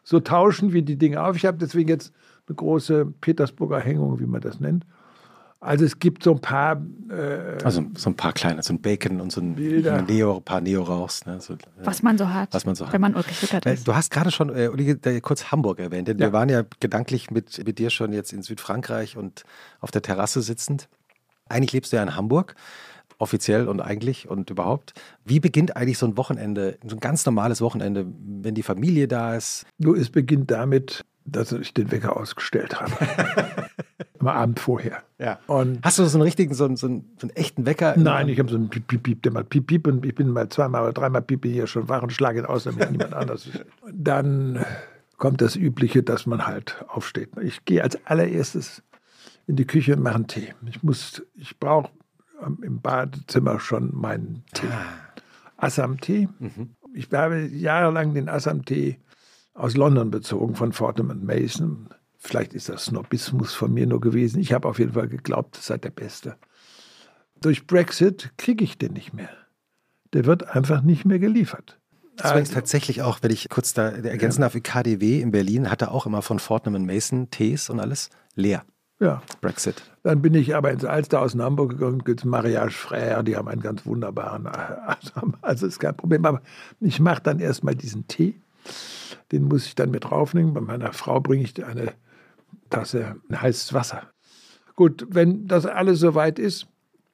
[SPEAKER 3] so tauschen wir die Dinge auf. Ich habe deswegen jetzt eine große Petersburger Hängung, wie man das nennt. Also es gibt so ein paar.
[SPEAKER 2] Äh, also so ein paar kleine, so ein Bacon und so ein Bilder. Neo, ein paar Neo-Rauchs. Ne? So,
[SPEAKER 1] was man so hat.
[SPEAKER 2] Was man so
[SPEAKER 1] hat. Wenn man Ulrich Rückert
[SPEAKER 2] ist. Du hast gerade schon äh, Ulrich, kurz Hamburg erwähnt. Denn ja. wir waren ja gedanklich mit, mit dir schon jetzt in Südfrankreich und auf der Terrasse sitzend. Eigentlich lebst du ja in Hamburg offiziell und eigentlich und überhaupt. Wie beginnt eigentlich so ein Wochenende, so ein ganz normales Wochenende, wenn die Familie da ist?
[SPEAKER 3] Du, es beginnt damit, dass ich den Wecker ausgestellt habe. Am Abend vorher.
[SPEAKER 2] Ja. Und Hast du so einen richtigen, so einen, so einen, so einen echten Wecker?
[SPEAKER 3] Nein, ich habe so einen Piep, Piep, Piep, der mal Piep, Piep und ich bin mal zweimal oder dreimal Piep hier schon wach und schlage ihn aus, damit niemand anders ist. Dann kommt das Übliche, dass man halt aufsteht. Ich gehe als allererstes in die Küche und mache einen Tee. Ich muss, ich brauche im Badezimmer schon meinen Tee. Ah. Assam-Tee. Mhm. Ich habe jahrelang den Assam-Tee aus London bezogen, von Fortnum Mason. Vielleicht ist das Snobismus von mir nur gewesen. Ich habe auf jeden Fall geglaubt, das sei der Beste. Durch Brexit kriege ich den nicht mehr. Der wird einfach nicht mehr geliefert.
[SPEAKER 2] Das also, tatsächlich auch, wenn ich kurz da ergänzen darf, KDW in Berlin hatte auch immer von Fortnum Mason Tees und alles leer.
[SPEAKER 3] Ja.
[SPEAKER 2] Brexit.
[SPEAKER 3] Dann bin ich aber ins Alster aus Hamburg gegangen, gibt Mariage Frère, die haben einen ganz wunderbaren, also ist kein Problem. Aber ich mache dann erstmal diesen Tee den muss ich dann mit draufnehmen. Bei meiner Frau bringe ich eine Tasse heißes Wasser. Gut, wenn das alles soweit ist,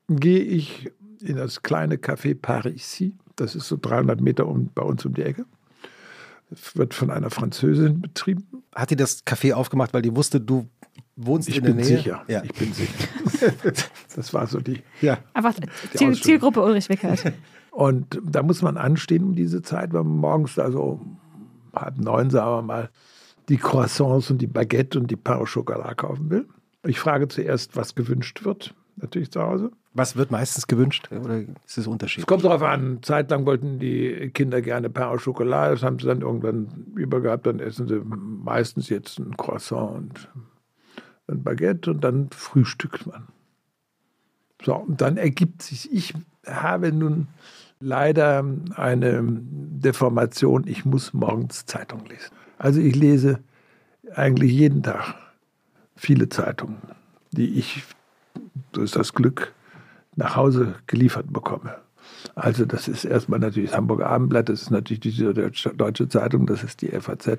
[SPEAKER 3] gehe ich in das kleine Café Parisi. Das ist so 300 Meter um, bei uns um die Ecke. Das wird von einer Französin betrieben.
[SPEAKER 2] Hat die das Café aufgemacht, weil die wusste, du wohnst
[SPEAKER 3] ich
[SPEAKER 2] in der
[SPEAKER 3] Nähe?
[SPEAKER 2] Sicher.
[SPEAKER 3] Ja. Ich bin sicher. das war so die. Ja,
[SPEAKER 1] Einfach Ziel, Zielgruppe Ulrich Wickert.
[SPEAKER 3] Und da muss man anstehen um diese Zeit, weil man morgens da so halb neun, sagen wir mal, die Croissants und die Baguette und die Pain au Chocolat kaufen will. Ich frage zuerst, was gewünscht wird, natürlich zu Hause.
[SPEAKER 2] Was wird meistens gewünscht oder ist es unterschiedlich?
[SPEAKER 3] Es kommt darauf an. Zeitlang wollten die Kinder gerne Pain au Chocolat, das haben sie dann irgendwann übergehabt, dann essen sie meistens jetzt ein Croissant und ein Baguette und dann frühstückt man. So, und dann ergibt sich, ich habe nun leider eine Deformation. Ich muss morgens Zeitung lesen. Also ich lese eigentlich jeden Tag viele Zeitungen, die ich, so ist das Glück, nach Hause geliefert bekomme. Also das ist erstmal natürlich das Hamburger Abendblatt, das ist natürlich die Deutsche Zeitung, das ist die FAZ,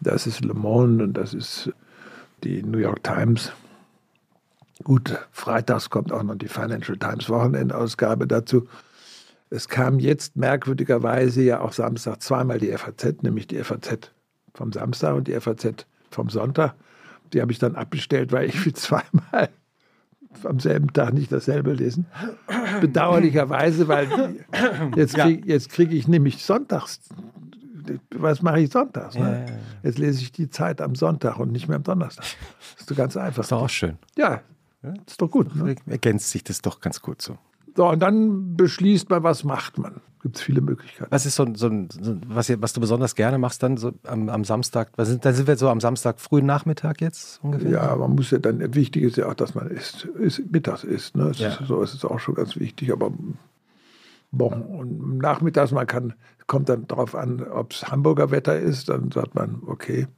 [SPEAKER 3] das ist Le Monde und das ist die New York Times. Gut, freitags kommt auch noch die Financial Times Wochenendausgabe dazu. Es kam jetzt merkwürdigerweise ja auch Samstag zweimal die FAZ, nämlich die FAZ vom Samstag und die FAZ vom Sonntag. Die habe ich dann abbestellt, weil ich will zweimal am selben Tag nicht dasselbe lesen. Bedauerlicherweise, weil jetzt kriege krieg ich nämlich sonntags. Was mache ich sonntags? Ne? Jetzt lese ich die Zeit am Sonntag und nicht mehr am Donnerstag. Das ist doch ganz einfach. Das
[SPEAKER 2] ist doch auch schön.
[SPEAKER 3] Ja, ist doch gut. Ne?
[SPEAKER 2] Ergänzt sich das doch ganz gut so.
[SPEAKER 3] So, und dann beschließt man, was macht man. Gibt es viele Möglichkeiten.
[SPEAKER 2] Was ist so, so, so was, was, du besonders gerne machst dann so am, am Samstag? Was sind, da sind wir so am Samstag frühen Nachmittag jetzt ungefähr?
[SPEAKER 3] Ja, man muss ja dann, wichtig ist ja auch, dass man isst, ist, mittags isst. Ne? Ja. Ist, so ist es auch schon ganz wichtig, aber Bon, und nachmittags, man kann, kommt dann darauf an, ob es Hamburger Wetter ist, dann sagt man, okay,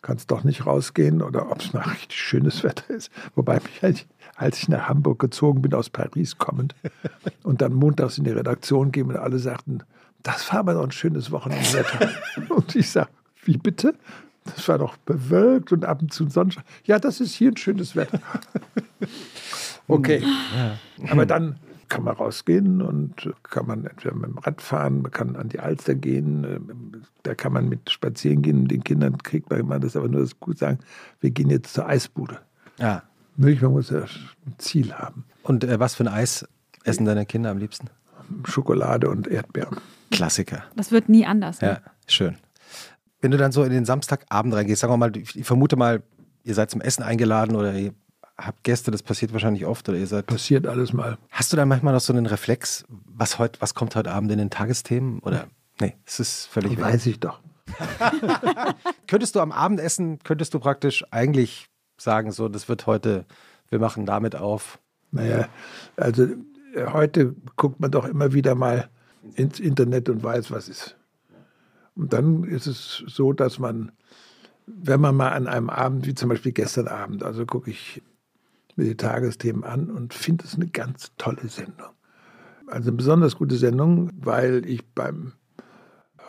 [SPEAKER 3] kannst doch nicht rausgehen oder ob es mal richtig schönes Wetter ist. Wobei mich, als ich nach Hamburg gezogen bin, aus Paris kommend und dann montags in die Redaktion ging und alle sagten, das war aber doch ein schönes Wochenendwetter. und ich sage, wie bitte? Das war doch bewölkt und ab und zu Sonnenschein. Ja, das ist hier ein schönes Wetter. okay. Aber dann kann man rausgehen und kann man entweder mit dem Rad fahren, man kann an die Alster gehen, ähm, da kann man mit spazieren gehen. Den Kindern kriegt man das aber nur das gut sagen, wir gehen jetzt zur Eisbude.
[SPEAKER 2] Ja.
[SPEAKER 3] Möglich, man muss ja ein Ziel haben.
[SPEAKER 2] Und äh, was für ein Eis essen deine Kinder am liebsten?
[SPEAKER 3] Schokolade und Erdbeeren.
[SPEAKER 2] Klassiker.
[SPEAKER 1] Das wird nie anders.
[SPEAKER 2] Ne? Ja, schön. Wenn du dann so in den Samstagabend reingehst, sagen wir mal, ich vermute mal, ihr seid zum Essen eingeladen oder ihr habt Gäste, das passiert wahrscheinlich oft oder ihr seid.
[SPEAKER 3] Passiert alles mal.
[SPEAKER 2] Hast du dann manchmal noch so einen Reflex, was heute, was kommt heute Abend in den Tagesthemen? Oder nee, es ist völlig.
[SPEAKER 3] Weiß ich doch.
[SPEAKER 2] könntest du am Abendessen, könntest du praktisch eigentlich sagen, so, das wird heute, wir machen damit auf?
[SPEAKER 3] Naja, also äh, heute guckt man doch immer wieder mal ins Internet und weiß, was ist. Und dann ist es so, dass man, wenn man mal an einem Abend, wie zum Beispiel gestern Abend, also gucke ich mir die Tagesthemen an und finde es eine ganz tolle Sendung. Also eine besonders gute Sendung, weil ich beim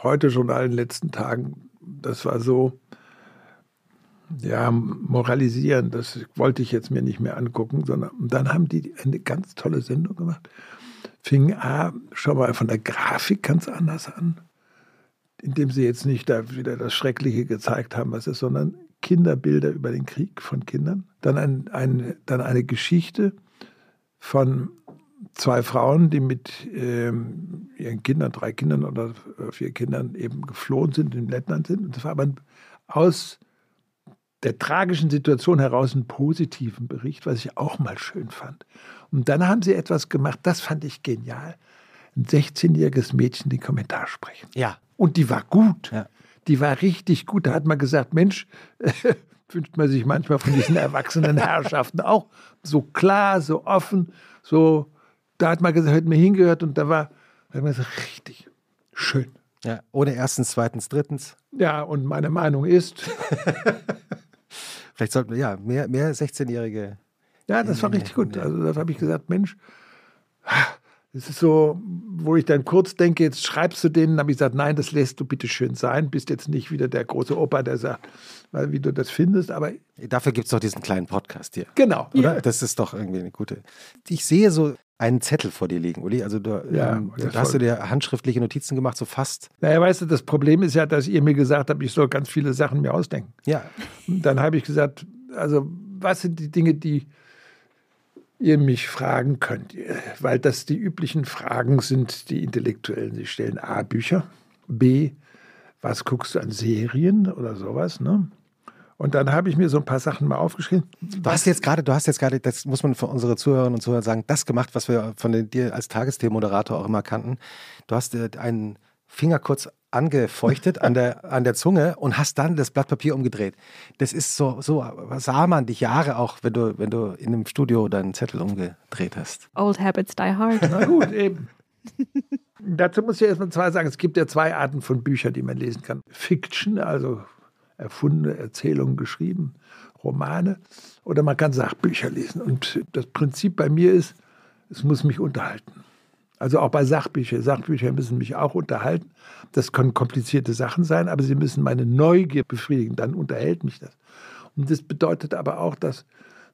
[SPEAKER 3] heute schon in den letzten Tagen, das war so, ja, moralisieren, das wollte ich jetzt mir nicht mehr angucken, sondern dann haben die eine ganz tolle Sendung gemacht. Fing A schon mal von der Grafik ganz anders an, indem sie jetzt nicht da wieder das Schreckliche gezeigt haben, was ist, sondern Kinderbilder über den Krieg von Kindern. Dann, ein, ein, dann eine Geschichte von zwei Frauen, die mit ähm, ihren Kindern, drei Kindern oder vier Kindern eben geflohen sind, in Lettland sind. Und das war aber aus der tragischen Situation heraus einen positiven Bericht, was ich auch mal schön fand. Und dann haben sie etwas gemacht, das fand ich genial. Ein 16-jähriges Mädchen den Kommentar sprechen.
[SPEAKER 2] Ja.
[SPEAKER 3] Und die war gut.
[SPEAKER 2] Ja.
[SPEAKER 3] Die war richtig gut. Da hat man gesagt, Mensch, wünscht man sich manchmal von diesen erwachsenen Herrschaften auch so klar, so offen, so. Da hat man gesagt, hat mir hingehört und da war, da hat man gesagt, richtig schön.
[SPEAKER 2] Ja, ohne erstens, zweitens, drittens.
[SPEAKER 3] Ja, und meine Meinung ist.
[SPEAKER 2] Vielleicht sollten wir, ja, mehr, mehr 16-Jährige.
[SPEAKER 3] Ja, das war richtig gut. Also da habe ich gesagt, Mensch, das ist so, wo ich dann kurz denke, jetzt schreibst du denen, habe ich gesagt, nein, das lässt du bitte schön sein, bist jetzt nicht wieder der große Opa, der sagt, weil wie du das findest, aber.
[SPEAKER 2] Dafür gibt es doch diesen kleinen Podcast hier.
[SPEAKER 3] Genau.
[SPEAKER 2] Oder? Ja. Das ist doch irgendwie eine gute. Ich sehe so einen Zettel vor dir liegen, Uli. Also du, ja, ähm, da hast du dir handschriftliche Notizen gemacht, so fast.
[SPEAKER 3] Naja, weißt du, das Problem ist ja, dass ihr mir gesagt habt, ich soll ganz viele Sachen mir ausdenken.
[SPEAKER 2] Ja.
[SPEAKER 3] Dann habe ich gesagt, also was sind die Dinge, die ihr mich fragen könnt? Weil das die üblichen Fragen sind, die Intellektuellen. Sie stellen A, Bücher, B, was guckst du an Serien oder sowas, ne? Und dann habe ich mir so ein paar Sachen mal aufgeschrieben.
[SPEAKER 2] Du hast jetzt gerade, du hast jetzt gerade, das muss man für unsere Zuhörerinnen und Zuhörer sagen, das gemacht, was wir von dir als Tagesthemenmoderator auch immer kannten. Du hast äh, einen Finger kurz angefeuchtet an der, an der Zunge und hast dann das Blatt Papier umgedreht. Das ist so, so sah man dich Jahre auch, wenn du, wenn du in einem Studio deinen Zettel umgedreht hast.
[SPEAKER 1] Old habits die hard.
[SPEAKER 3] Na gut, eben. Dazu muss ich erstmal zwei sagen. Es gibt ja zwei Arten von Büchern, die man lesen kann. Fiction, also erfundene Erzählungen geschrieben, Romane, oder man kann Sachbücher lesen. Und das Prinzip bei mir ist, es muss mich unterhalten. Also auch bei Sachbüchern. Sachbücher müssen mich auch unterhalten. Das können komplizierte Sachen sein, aber sie müssen meine Neugier befriedigen. Dann unterhält mich das. Und das bedeutet aber auch, dass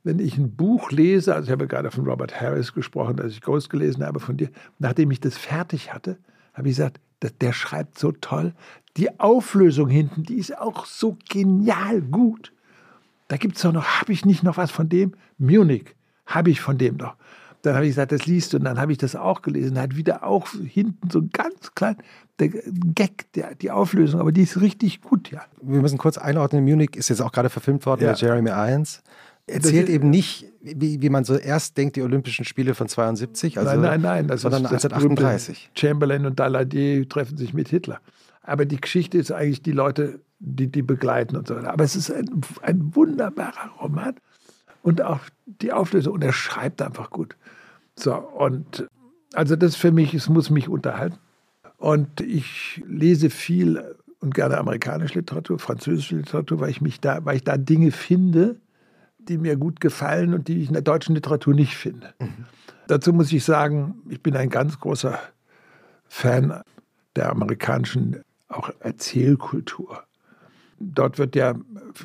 [SPEAKER 3] wenn ich ein Buch lese, also ich habe gerade von Robert Harris gesprochen, als ich Ghost gelesen habe von dir, nachdem ich das fertig hatte, habe ich gesagt, der schreibt so toll. Die Auflösung hinten, die ist auch so genial gut. Da gibt es doch noch, habe ich nicht noch was von dem? Munich, habe ich von dem noch. Dann habe ich gesagt, das liest du. Und dann habe ich das auch gelesen. Da hat wieder auch hinten so ganz klein der Gag, der, die Auflösung, aber die ist richtig gut, ja.
[SPEAKER 2] Wir müssen kurz einordnen, Munich ist jetzt auch gerade verfilmt worden ja. mit Jeremy Irons erzählt eben nicht, wie, wie man so erst denkt, die Olympischen Spiele von 72, also,
[SPEAKER 3] nein, nein, nein, das
[SPEAKER 2] sondern
[SPEAKER 3] ist
[SPEAKER 2] 1938.
[SPEAKER 3] Chamberlain und Daladier treffen sich mit Hitler. Aber die Geschichte ist eigentlich die Leute, die die begleiten und so weiter. Aber es ist ein, ein wunderbarer Roman und auch die Auflösung. Und er schreibt einfach gut. So, und Also das für mich, es muss mich unterhalten. Und ich lese viel und gerne amerikanische Literatur, französische Literatur, weil ich mich da, weil ich da Dinge finde, die mir gut gefallen und die ich in der deutschen Literatur nicht finde. Mhm. Dazu muss ich sagen, ich bin ein ganz großer Fan der amerikanischen auch Erzählkultur. Dort wird ja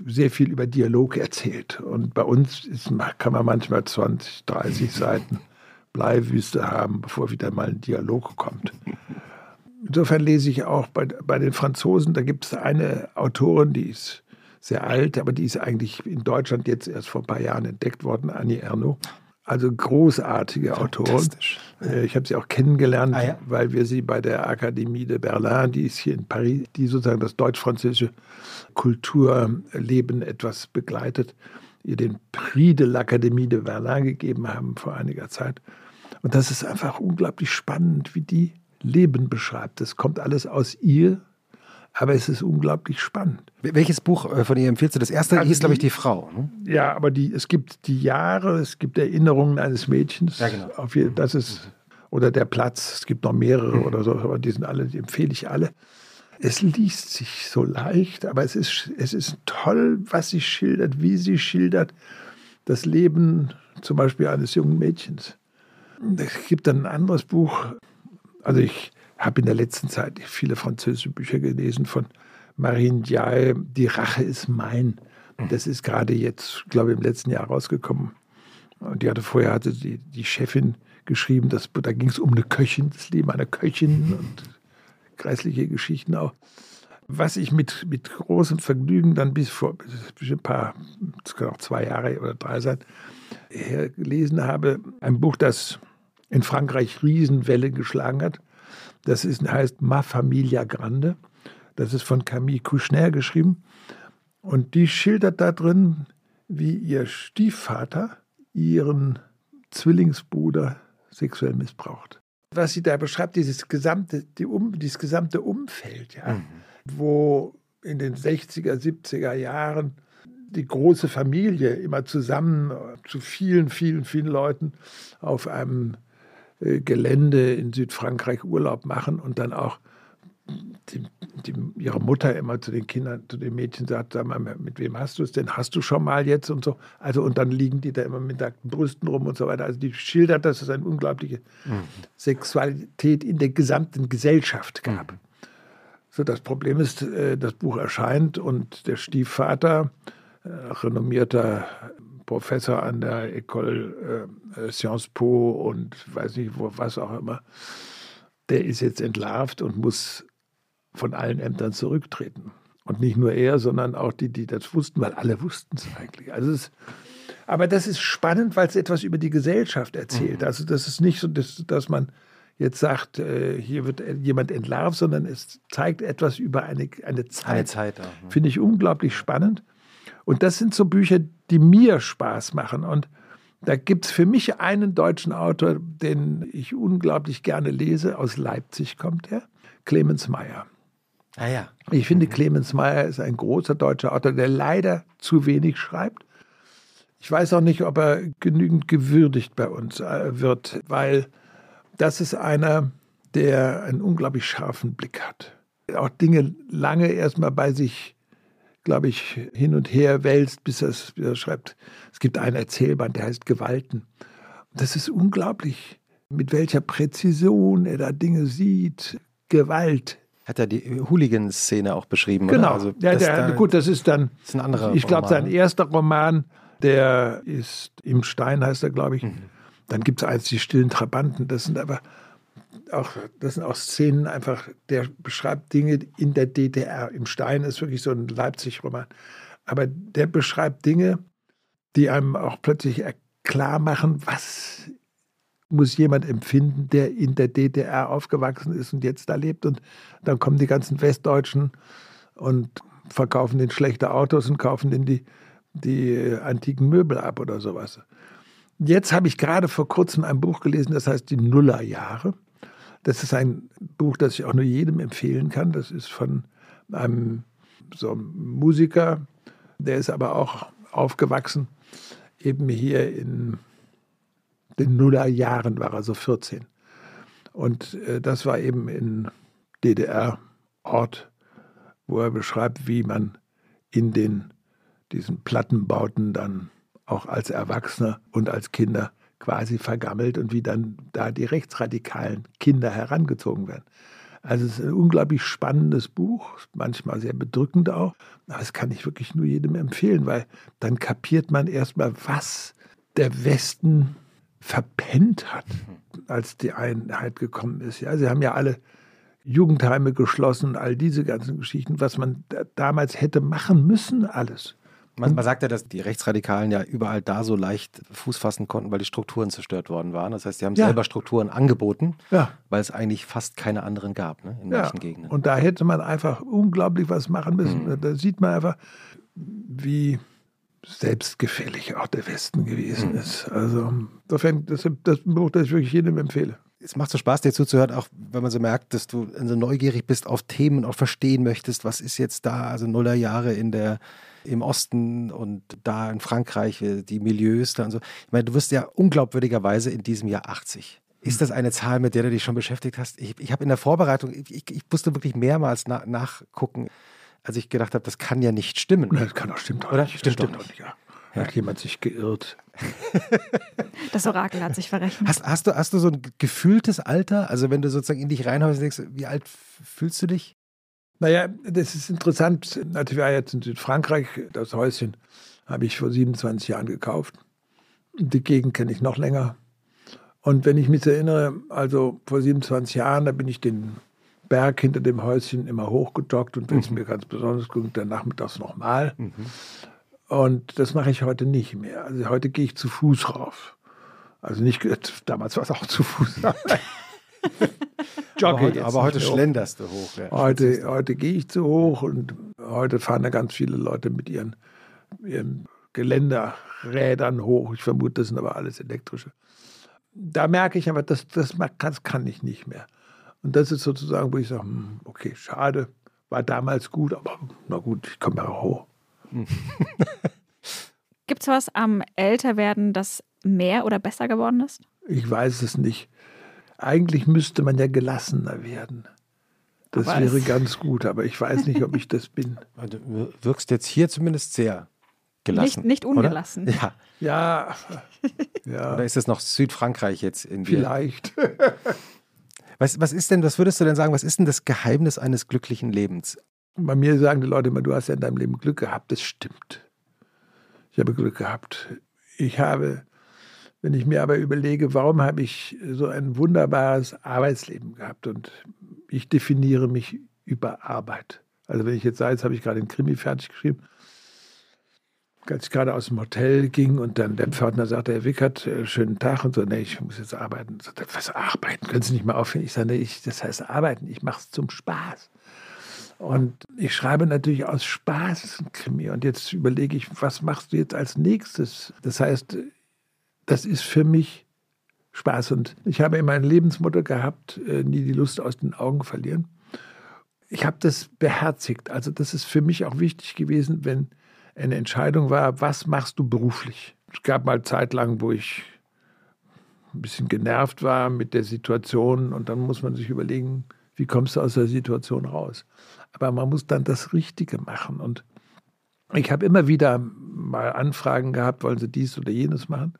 [SPEAKER 3] sehr viel über Dialog erzählt. Und bei uns ist, kann man manchmal 20, 30 Seiten Bleiwüste haben, bevor wieder mal ein Dialog kommt. Insofern lese ich auch bei, bei den Franzosen, da gibt es eine Autorin, die ist sehr alt, aber die ist eigentlich in Deutschland jetzt erst vor ein paar Jahren entdeckt worden, Annie Ernaux. Also großartige Autorin. Äh, ich habe sie auch kennengelernt, ah, ja? weil wir sie bei der Akademie de Berlin, die ist hier in Paris, die sozusagen das deutsch-französische Kulturleben etwas begleitet, ihr den Prix de l'Académie de Berlin gegeben haben vor einiger Zeit. Und das ist einfach unglaublich spannend, wie die Leben beschreibt. Das kommt alles aus ihr, aber es ist unglaublich spannend.
[SPEAKER 2] Welches Buch äh, von ihr empfiehlst du? Das erste also hieß, glaube ich, Die Frau. Ne?
[SPEAKER 3] Ja, aber die, es gibt die Jahre, es gibt Erinnerungen eines Mädchens. Ja, genau. Auf, das ist, oder Der Platz, es gibt noch mehrere mhm. oder so, aber die sind alle, die empfehle ich alle. Es liest sich so leicht, aber es ist, es ist toll, was sie schildert, wie sie schildert das Leben zum Beispiel eines jungen Mädchens. Es gibt dann ein anderes Buch, also ich habe in der letzten Zeit viele französische Bücher gelesen von Marine Diaye, Die Rache ist mein. Das ist gerade jetzt, glaube ich, im letzten Jahr rausgekommen. Und die hatte vorher hatte die, die Chefin geschrieben, dass, da ging es um eine Köchin, das Leben einer Köchin und kreisliche Geschichten auch. Was ich mit, mit großem Vergnügen dann bis vor bis ein paar, das kann auch zwei Jahre oder drei sein, gelesen habe, ein Buch, das in Frankreich Riesenwelle geschlagen hat. Das ist, heißt Ma Familia Grande. Das ist von Camille Kouchner geschrieben. Und die schildert da drin, wie ihr Stiefvater ihren Zwillingsbruder sexuell missbraucht. Was sie da beschreibt, dieses gesamte, die um, dieses gesamte Umfeld, ja, mhm. wo in den 60er, 70er Jahren die große Familie immer zusammen zu vielen, vielen, vielen Leuten auf einem Gelände in Südfrankreich Urlaub machen und dann auch die, die, ihre Mutter immer zu den Kindern, zu den Mädchen sagt, sag mal, mit wem hast du es denn? Hast du schon mal jetzt und so? Also und dann liegen die da immer mit nackten Brüsten rum und so weiter. Also die schildert, dass es eine unglaubliche mhm. Sexualität in der gesamten Gesellschaft gab. Mhm. So, das Problem ist, äh, das Buch erscheint und der Stiefvater, äh, renommierter Professor an der École äh, Sciences Po und weiß nicht, wo, was auch immer, der ist jetzt entlarvt und muss von allen Ämtern zurücktreten. Und nicht nur er, sondern auch die, die das wussten, weil alle wussten es eigentlich. Also es, aber das ist spannend, weil es etwas über die Gesellschaft erzählt. Mhm. Also das ist nicht so, dass, dass man jetzt sagt, äh, hier wird jemand entlarvt, sondern es zeigt etwas über eine, eine Zeit. Eine Zeit ja. Finde ich unglaublich spannend. Und das sind so Bücher, die mir Spaß machen. Und da gibt es für mich einen deutschen Autor, den ich unglaublich gerne lese. Aus Leipzig kommt er, Clemens Meyer. Ah ja. Ich finde, mhm. Clemens Meyer ist ein großer deutscher Autor, der leider zu wenig schreibt. Ich weiß auch nicht, ob er genügend gewürdigt bei uns äh, wird, weil das ist einer, der einen unglaublich scharfen Blick hat. Auch Dinge lange erstmal bei sich glaube ich, hin und her wälzt, bis er, bis er schreibt. Es gibt einen Erzählband, der heißt Gewalten. Das ist unglaublich, mit welcher Präzision er da Dinge sieht. Gewalt.
[SPEAKER 2] Hat er die Hooligan-Szene auch beschrieben?
[SPEAKER 3] Genau. Also, ja, der, da, gut, das ist dann. Das ist ein anderer Ich glaube, sein erster Roman, der ist Im Stein, heißt er, glaube ich. Mhm. Dann gibt es eins, die stillen Trabanten. Das sind aber auch, das sind auch Szenen einfach, der beschreibt Dinge in der DDR. Im Stein ist wirklich so ein Leipzig-Roman. Aber der beschreibt Dinge, die einem auch plötzlich klar machen, was muss jemand empfinden, der in der DDR aufgewachsen ist und jetzt da lebt. Und dann kommen die ganzen Westdeutschen und verkaufen den schlechte Autos und kaufen den die, die antiken Möbel ab oder sowas. Jetzt habe ich gerade vor kurzem ein Buch gelesen, das heißt Die Nullerjahre. Das ist ein Buch, das ich auch nur jedem empfehlen kann. Das ist von einem so einem Musiker, der ist aber auch aufgewachsen, eben hier in den Nullerjahren war er so 14. Und äh, das war eben in DDR-Ort, wo er beschreibt, wie man in den, diesen Plattenbauten dann auch als Erwachsener und als Kinder quasi vergammelt und wie dann da die rechtsradikalen Kinder herangezogen werden. Also es ist ein unglaublich spannendes Buch, manchmal sehr bedrückend auch, aber das kann ich wirklich nur jedem empfehlen, weil dann kapiert man erstmal, was der Westen verpennt hat, als die Einheit gekommen ist. Ja, sie haben ja alle Jugendheime geschlossen, all diese ganzen Geschichten, was man damals hätte machen müssen, alles.
[SPEAKER 2] Man, man, sagt ja, dass die Rechtsradikalen ja überall da so leicht Fuß fassen konnten, weil die Strukturen zerstört worden waren. Das heißt, sie haben ja. selber Strukturen angeboten, ja. weil es eigentlich fast keine anderen gab ne, in ja. manchen Gegenden.
[SPEAKER 3] Und da hätte man einfach unglaublich was machen müssen. Mhm. Da sieht man einfach, wie selbstgefällig auch der Westen gewesen mhm. ist. Also insofern, das, das Buch, das ich wirklich jedem empfehle
[SPEAKER 2] es macht so Spaß, dir zuzuhören, auch wenn man so merkt, dass du so neugierig bist auf Themen und auch verstehen möchtest, was ist jetzt da, also Nullerjahre in der, im Osten und da in Frankreich, äh, die Milieus da und so. Ich meine, du wirst ja unglaubwürdigerweise in diesem Jahr 80. Ist das eine Zahl, mit der du dich schon beschäftigt hast? Ich, ich habe in der Vorbereitung, ich, ich, musste wirklich mehrmals na, nachgucken, als ich gedacht habe, das kann ja nicht stimmen.
[SPEAKER 3] Das kann doch stimmt
[SPEAKER 2] Oder?
[SPEAKER 3] Nicht.
[SPEAKER 2] Stimmt, stimmt doch nicht. Ja.
[SPEAKER 3] Ja. Hat jemand sich geirrt.
[SPEAKER 1] Das Orakel hat sich verrechnet.
[SPEAKER 2] Hast, hast, du, hast du so ein gefühltes Alter? Also wenn du sozusagen in dich reinhaust und denkst, wie alt fühlst du dich?
[SPEAKER 3] Naja, das ist interessant. Natürlich war jetzt in Südfrankreich, das Häuschen habe ich vor 27 Jahren gekauft. Die Gegend kenne ich noch länger. Und wenn ich mich erinnere, also vor 27 Jahren, da bin ich den Berg hinter dem Häuschen immer hochgejoggt und wenn es mhm. mir ganz besonders ging, dann nachmittags nochmal. Mhm. Und das mache ich heute nicht mehr. Also heute gehe ich zu Fuß rauf. Also nicht, damals war es auch zu Fuß.
[SPEAKER 2] aber heute, aber heute schlenderst du hoch.
[SPEAKER 3] Ja. Heute, heute gehe ich zu hoch und heute fahren da ganz viele Leute mit ihren, ihren Geländerrädern hoch. Ich vermute, das sind aber alles elektrische. Da merke ich aber, das, das, das kann ich nicht mehr. Und das ist sozusagen, wo ich sage, hm, okay, schade, war damals gut, aber na gut, ich komme ja hoch.
[SPEAKER 1] Gibt es was am Älterwerden, das mehr oder besser geworden ist?
[SPEAKER 3] Ich weiß es nicht. Eigentlich müsste man ja gelassener werden. Das aber wäre ganz gut, aber ich weiß nicht, ob ich das bin.
[SPEAKER 2] Du wirkst jetzt hier zumindest sehr gelassen.
[SPEAKER 1] Nicht, nicht ungelassen.
[SPEAKER 2] Oder? Ja.
[SPEAKER 3] Ja.
[SPEAKER 2] ja. Oder ist es noch Südfrankreich jetzt in
[SPEAKER 3] dir? Vielleicht.
[SPEAKER 2] Was, was ist denn, was würdest du denn sagen, was ist denn das Geheimnis eines glücklichen Lebens?
[SPEAKER 3] Bei mir sagen die Leute immer, du hast ja in deinem Leben Glück gehabt. Das stimmt. Ich habe Glück gehabt. Ich habe, wenn ich mir aber überlege, warum habe ich so ein wunderbares Arbeitsleben gehabt und ich definiere mich über Arbeit. Also wenn ich jetzt sage, jetzt habe ich gerade den Krimi fertig geschrieben, als ich gerade aus dem Hotel ging und dann der Pförtner sagte, Herr Wickert, äh, schönen Tag und so, nee, ich muss jetzt arbeiten. Sagte, was arbeiten? Können Sie nicht mal aufhören? Ich sage, nee, ich, das heißt arbeiten, ich mache es zum Spaß. Und ich schreibe natürlich aus Spaß ein Krimi. Und jetzt überlege ich, was machst du jetzt als nächstes? Das heißt, das ist für mich Spaß. Und ich habe immer ein Lebensmotto gehabt, äh, nie die Lust aus den Augen verlieren. Ich habe das beherzigt. Also das ist für mich auch wichtig gewesen, wenn eine Entscheidung war, was machst du beruflich? Es gab mal Zeit lang, wo ich ein bisschen genervt war mit der Situation und dann muss man sich überlegen, wie kommst du aus der Situation raus? Aber man muss dann das Richtige machen. Und ich habe immer wieder mal Anfragen gehabt, wollen sie dies oder jenes machen.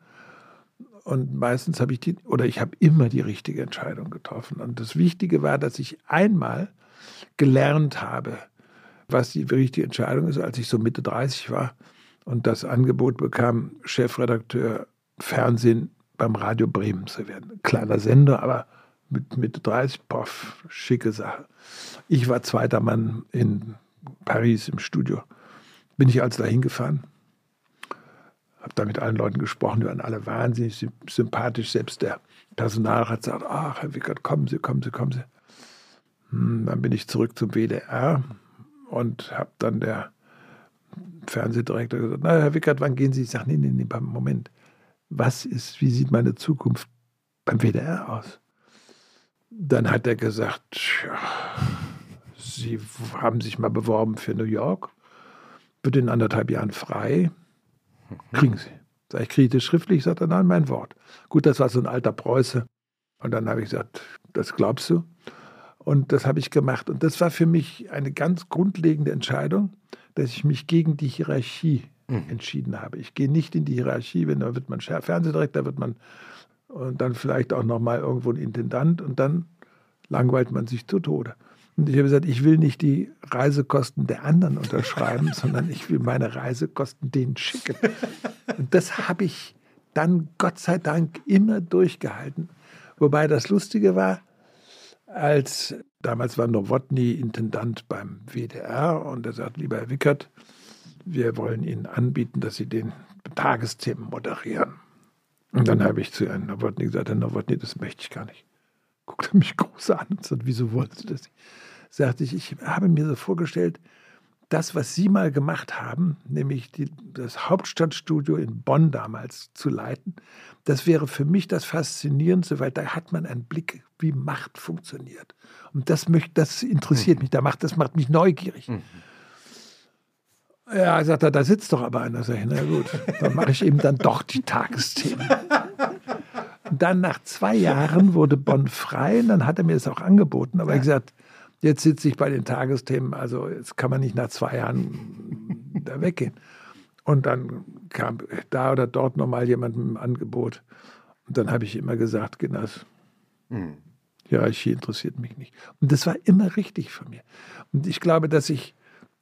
[SPEAKER 3] Und meistens habe ich die, oder ich habe immer die richtige Entscheidung getroffen. Und das Wichtige war, dass ich einmal gelernt habe, was die richtige Entscheidung ist, als ich so Mitte 30 war und das Angebot bekam, Chefredakteur Fernsehen beim Radio Bremen zu werden. Kleiner Sender, aber mit Mitte 30, poff, schicke Sache. Ich war zweiter Mann in Paris im Studio. Bin ich also dahin gefahren, habe da mit allen Leuten gesprochen, die waren alle wahnsinnig sympathisch. Selbst der Personalrat sagt, ach, Herr Wickert, kommen Sie, kommen Sie, kommen Sie. Hm, dann bin ich zurück zum WDR und habe dann der Fernsehdirektor gesagt, na, Herr Wickert, wann gehen Sie? Ich sage, nee, nee, nee, Moment. Was ist, wie sieht meine Zukunft beim WDR aus? Dann hat er gesagt, ja, Sie haben sich mal beworben für New York, wird in anderthalb Jahren frei, kriegen Sie. Sag ich, kriege das schriftlich? Sagt er, nein, mein Wort. Gut, das war so ein alter Preuße. Und dann habe ich gesagt, das glaubst du. Und das habe ich gemacht. Und das war für mich eine ganz grundlegende Entscheidung, dass ich mich gegen die Hierarchie mhm. entschieden habe. Ich gehe nicht in die Hierarchie, wenn da wird man Fernsehdirektor, wird man und dann vielleicht auch noch mal irgendwo ein Intendant und dann langweilt man sich zu Tode. Und ich habe gesagt, ich will nicht die Reisekosten der anderen unterschreiben, sondern ich will meine Reisekosten denen schicken. Und das habe ich dann Gott sei Dank immer durchgehalten. Wobei das Lustige war, als damals war Nowotny Intendant beim WDR und er sagt, lieber Herr Wickert, wir wollen Ihnen anbieten, dass Sie den Tagesthemen moderieren. Und dann habe ich zu Herrn Nowotny gesagt, Herr Nowotny, das möchte ich gar nicht. Guckte mich groß an und sagte, wieso wollen Sie das? Sagte ich, ich habe mir so vorgestellt, das, was Sie mal gemacht haben, nämlich die, das Hauptstadtstudio in Bonn damals zu leiten, das wäre für mich das Faszinierendste, weil da hat man einen Blick, wie Macht funktioniert. Und das, möchte, das interessiert mhm. mich, da macht, das macht mich neugierig. Mhm. Ja, sagt er, da sitzt doch aber einer. Sag ich, na gut, dann mache ich eben dann doch die Tagesthemen. Und dann nach zwei Jahren wurde Bonn frei und dann hat er mir das auch angeboten. Aber ja. ich gesagt, jetzt sitze ich bei den Tagesthemen, also jetzt kann man nicht nach zwei Jahren da weggehen. Und dann kam da oder dort nochmal jemand mit einem Angebot. Und dann habe ich immer gesagt, Genas, mhm. Hierarchie interessiert mich nicht. Und das war immer richtig von mir. Und ich glaube, dass ich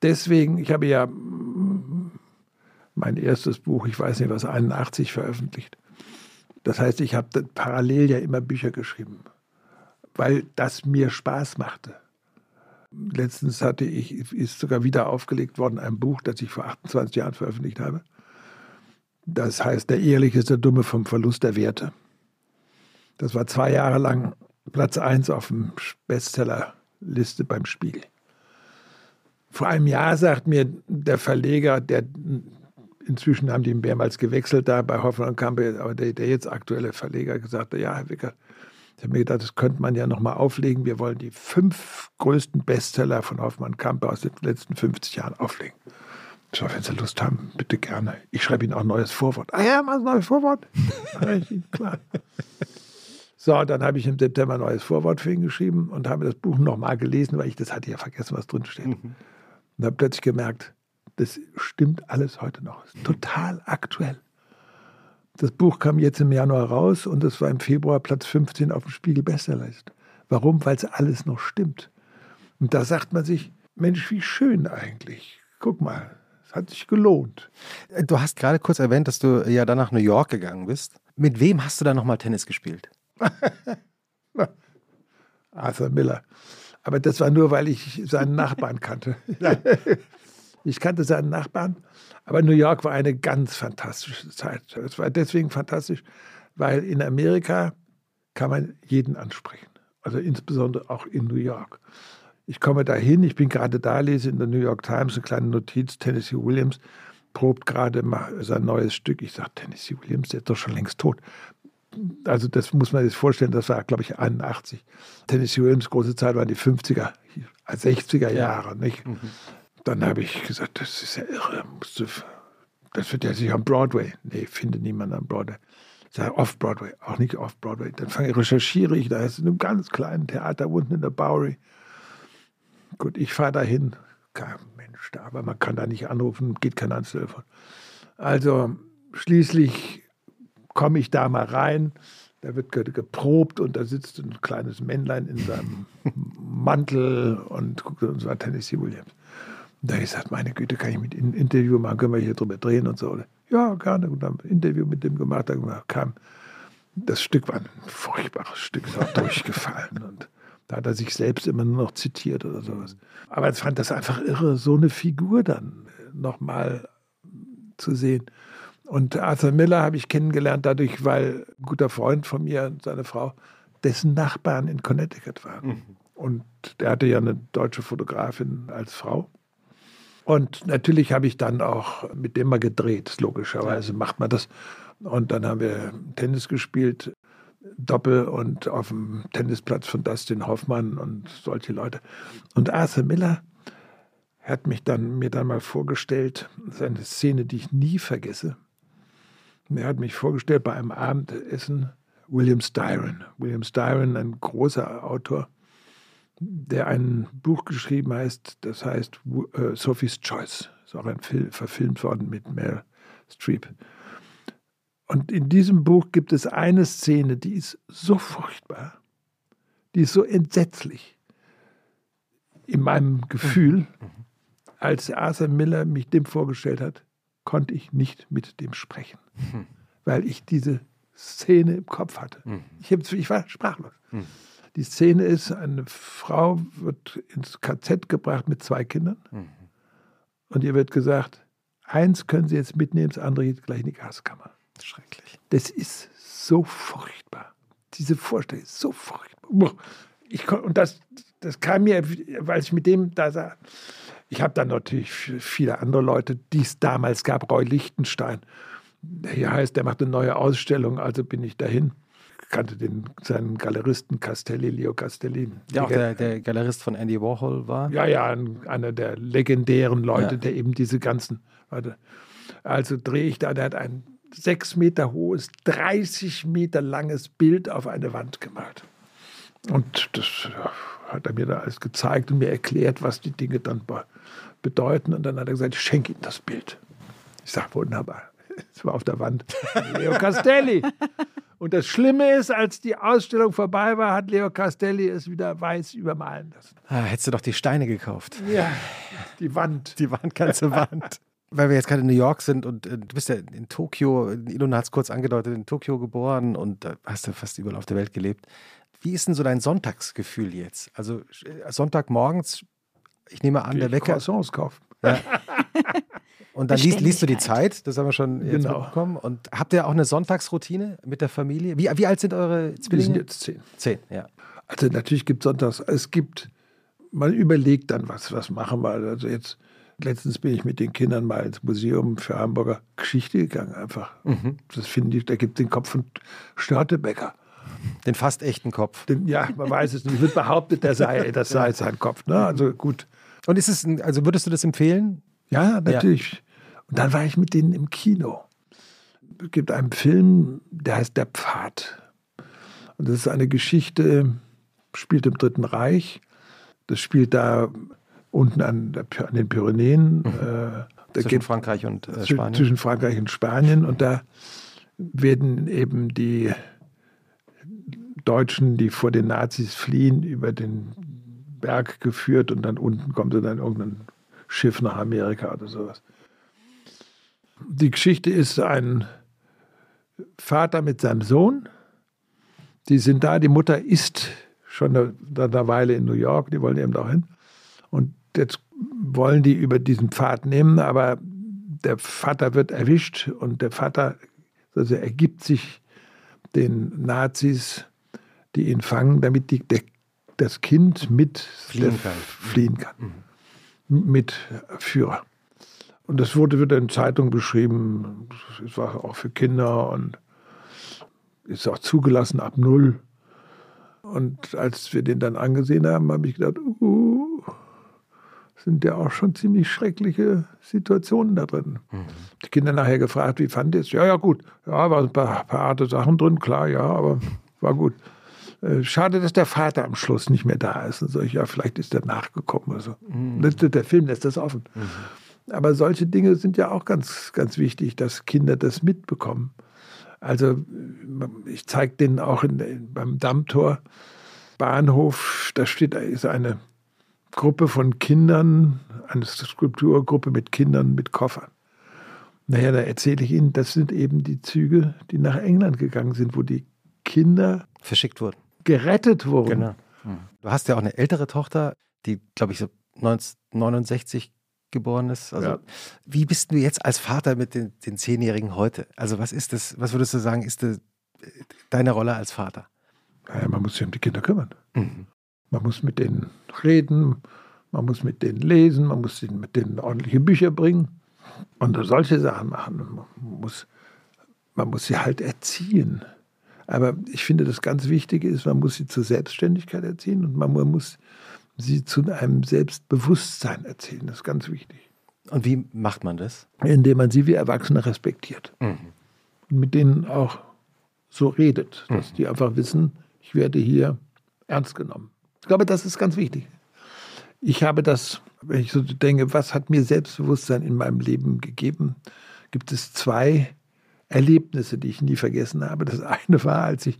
[SPEAKER 3] deswegen, ich habe ja mein erstes Buch, ich weiß nicht was, 81 veröffentlicht. Das heißt, ich habe parallel ja immer Bücher geschrieben, weil das mir Spaß machte. Letztens hatte ich, ist sogar wieder aufgelegt worden, ein Buch, das ich vor 28 Jahren veröffentlicht habe. Das heißt, der Ehrliche ist der Dumme vom Verlust der Werte. Das war zwei Jahre lang Platz 1 auf dem Bestsellerliste beim Spiegel. Vor einem Jahr sagt mir der Verleger, der inzwischen haben die mehrmals gewechselt da bei Hoffmann und Campbell, aber der, der, jetzt aktuelle Verleger gesagt, ja, Herr Wicker, ich habe mir gedacht, das könnte man ja nochmal auflegen. Wir wollen die fünf größten Bestseller von Hoffmann Campbell aus den letzten 50 Jahren auflegen. So, wenn Sie Lust haben, bitte gerne. Ich schreibe Ihnen auch ein neues Vorwort. Ah ja, mal ein neues Vorwort. Klar. So, dann habe ich im September ein neues Vorwort für ihn geschrieben und habe das Buch nochmal gelesen, weil ich das hatte ja vergessen, was drin steht. Mhm. Und habe plötzlich gemerkt, das stimmt alles heute noch. Total aktuell. Das Buch kam jetzt im Januar raus und es war im Februar Platz 15 auf dem Spiegel Bestsellerliste. Warum? Weil es alles noch stimmt. Und da sagt man sich, Mensch, wie schön eigentlich. Guck mal, es hat sich gelohnt.
[SPEAKER 2] Du hast gerade kurz erwähnt, dass du ja dann nach New York gegangen bist. Mit wem hast du da nochmal Tennis gespielt?
[SPEAKER 3] Arthur Miller. Aber das war nur, weil ich seinen Nachbarn kannte. ich kannte seinen Nachbarn, aber New York war eine ganz fantastische Zeit. Es war deswegen fantastisch, weil in Amerika kann man jeden ansprechen. Also insbesondere auch in New York. Ich komme dahin, ich bin gerade da, lese in der New York Times eine kleine Notiz, Tennessee Williams probt gerade sein neues Stück. Ich sage, Tennessee Williams, der ist doch schon längst tot also das muss man sich vorstellen, das war, glaube ich, 81. Tennessee Williams große Zeit waren die 50er, 60er Jahre, nicht? Mhm. Dann habe ich gesagt, das ist ja irre, das wird ja sicher am Broadway. Nee, finde niemand am Broadway. Off-Broadway, auch nicht off-Broadway. Dann fange recherchiere ich, da ist in einem ganz kleinen Theater unten in der Bowery. Gut, ich fahre dahin. Kein Mensch da, aber man kann da nicht anrufen, geht kein ans Telefon. Also schließlich komme ich da mal rein. Da wird geprobt und da sitzt ein kleines Männlein in seinem Mantel und guckt uns war Tennessee Williams. Da ich gesagt, meine Güte, kann ich mit Ihnen ein Interview machen, können wir hier drüber drehen und so. Ja, gerne. Und dann ein Interview mit dem gemacht, dann kam, das Stück war ein furchtbares Stück, ist auch durchgefallen. Und da hat er sich selbst immer nur noch zitiert oder sowas. Aber ich fand das einfach irre, so eine Figur dann nochmal zu sehen. Und Arthur Miller habe ich kennengelernt dadurch, weil ein guter Freund von mir und seine Frau dessen Nachbarn in Connecticut waren. Mhm. Und der hatte ja eine deutsche Fotografin als Frau. Und natürlich habe ich dann auch mit dem mal gedreht, logischerweise macht man das. Und dann haben wir Tennis gespielt, Doppel und auf dem Tennisplatz von Dustin Hoffmann und solche Leute. Und Arthur Miller hat mich dann, mir dann mal vorgestellt, das ist eine Szene, die ich nie vergesse. Er hat mich vorgestellt bei einem Abendessen, William Styron. William Styron, ein großer Autor, der ein Buch geschrieben heißt, das heißt uh, Sophie's Choice. Ist auch ein Film verfilmt worden mit Meryl Streep. Und in diesem Buch gibt es eine Szene, die ist so furchtbar, die ist so entsetzlich in meinem Gefühl, als Arthur Miller mich dem vorgestellt hat, konnte ich nicht mit dem sprechen, weil ich diese Szene im Kopf hatte. Ich, hab, ich war sprachlos. Die Szene ist, eine Frau wird ins KZ gebracht mit zwei Kindern und ihr wird gesagt, eins können Sie jetzt mitnehmen, das andere geht gleich in die Gaskammer.
[SPEAKER 2] Schrecklich.
[SPEAKER 3] Das ist so furchtbar. Diese Vorstellung ist so furchtbar. Ich, und das, das kam mir, weil ich mit dem da sah. Ich habe dann natürlich viele andere Leute, die es damals gab. Roy Lichtenstein. Hier heißt, der macht eine neue Ausstellung, also bin ich dahin. Ich kannte den, seinen Galeristen Castelli, Leo Castelli.
[SPEAKER 2] Der auch der, der Galerist von Andy Warhol war.
[SPEAKER 3] Ja, ja, einer der legendären Leute, ja. der eben diese ganzen. Warte, also drehe ich da, der hat ein sechs Meter hohes, 30 Meter langes Bild auf eine Wand gemalt. Und das hat er mir da alles gezeigt und mir erklärt, was die Dinge dann bedeuten. Und dann hat er gesagt, ich schenke ihm das Bild. Ich sage, wunderbar. Es war auf der Wand. Leo Castelli. Und das Schlimme ist, als die Ausstellung vorbei war, hat Leo Castelli es wieder weiß übermalen lassen.
[SPEAKER 2] Ah, hättest du doch die Steine gekauft.
[SPEAKER 3] Ja, die Wand.
[SPEAKER 2] Die Wand, ganze Wand. Weil wir jetzt gerade in New York sind und äh, du bist ja in Tokio, Ilona hat es kurz angedeutet, in Tokio geboren und äh, hast ja fast überall auf der Welt gelebt. Wie ist denn so dein Sonntagsgefühl jetzt? Also äh, Sonntagmorgens, ich nehme an, der Wecker.
[SPEAKER 3] Croissants kaufen. Ja.
[SPEAKER 2] Und dann liest, liest, du die Zeit, das haben wir schon jetzt genau. mitbekommen. Und habt ihr auch eine Sonntagsroutine mit der Familie? Wie, wie alt sind eure Zwillinge?
[SPEAKER 3] Die sind jetzt zehn.
[SPEAKER 2] Zehn, ja.
[SPEAKER 3] Also natürlich gibt es Sonntags, es gibt, man überlegt dann, was, was machen wir. Also jetzt, letztens bin ich mit den Kindern mal ins Museum für Hamburger Geschichte gegangen, einfach. Mhm. Das finde ich, da gibt es den Kopf von Störtebecker.
[SPEAKER 2] Den fast echten Kopf.
[SPEAKER 3] Den, ja, man weiß es nicht. Wird behauptet, der sei, das sei sein Kopf. Ne? Also gut.
[SPEAKER 2] Und ist es, also würdest du das empfehlen?
[SPEAKER 3] Ja, natürlich. Ja. Und dann war ich mit denen im Kino. Es gibt einen Film, der heißt Der Pfad. Und das ist eine Geschichte, spielt im Dritten Reich. Das spielt da unten an, der, an den Pyrenäen. Mhm.
[SPEAKER 2] Äh, zwischen Frankreich und äh, Spanien.
[SPEAKER 3] Zwischen Frankreich und Spanien. Und da werden eben die Deutschen, die vor den Nazis fliehen, über den Berg geführt und dann unten kommt dann irgendein Schiff nach Amerika oder sowas. Die Geschichte ist ein Vater mit seinem Sohn. Die sind da, die Mutter ist schon eine, eine Weile in New York, die wollen eben auch hin. Und jetzt wollen die über diesen Pfad nehmen, aber der Vater wird erwischt und der Vater also ergibt sich den Nazis die ihn fangen, damit die, der, das Kind mit
[SPEAKER 2] fliehen kann.
[SPEAKER 3] Fliehen kann. Mhm. Mit Führer. Und das wurde wieder in Zeitungen beschrieben. Es war auch für Kinder und ist auch zugelassen ab null. Und als wir den dann angesehen haben, habe ich gedacht, uh, sind ja auch schon ziemlich schreckliche Situationen da drin. Mhm. Die Kinder nachher gefragt, wie fand ihr es? Ja, ja, gut. Ja, waren ein paar, paar harte Sachen drin, klar, ja, aber war gut. Äh, schade, dass der Vater am Schluss nicht mehr da ist. Und so, ja, vielleicht ist er nachgekommen. Also. Mhm. Der Film lässt das offen. Mhm. Aber solche Dinge sind ja auch ganz, ganz wichtig, dass Kinder das mitbekommen. Also ich zeige denen auch in, beim Dammtor Bahnhof, da steht ist eine Gruppe von Kindern, eine Skulpturgruppe mit Kindern mit Koffern. Naja, da erzähle ich Ihnen, das sind eben die Züge, die nach England gegangen sind, wo die Kinder
[SPEAKER 2] verschickt wurden
[SPEAKER 3] gerettet wurden. Genau.
[SPEAKER 2] Hm. Du hast ja auch eine ältere Tochter, die, glaube ich, so 1969 geboren ist. Also, ja. Wie bist du jetzt als Vater mit den, den Zehnjährigen heute? Also, was ist das, was würdest du sagen, ist das, deine Rolle als Vater?
[SPEAKER 3] Naja, man muss sich um die Kinder kümmern. Mhm. Man muss mit denen reden, man muss mit denen lesen, man muss mit denen ordentliche Bücher bringen und solche Sachen machen. Man muss, man muss sie halt erziehen. Aber ich finde, das ganz Wichtige ist, man muss sie zur Selbstständigkeit erziehen und man muss sie zu einem Selbstbewusstsein erziehen. Das ist ganz wichtig.
[SPEAKER 2] Und wie macht man das?
[SPEAKER 3] Indem man sie wie Erwachsene respektiert. Mhm. Mit denen auch so redet, dass mhm. die einfach wissen, ich werde hier ernst genommen. Ich glaube, das ist ganz wichtig. Ich habe das, wenn ich so denke, was hat mir Selbstbewusstsein in meinem Leben gegeben, gibt es zwei Erlebnisse, die ich nie vergessen habe. Das eine war, als ich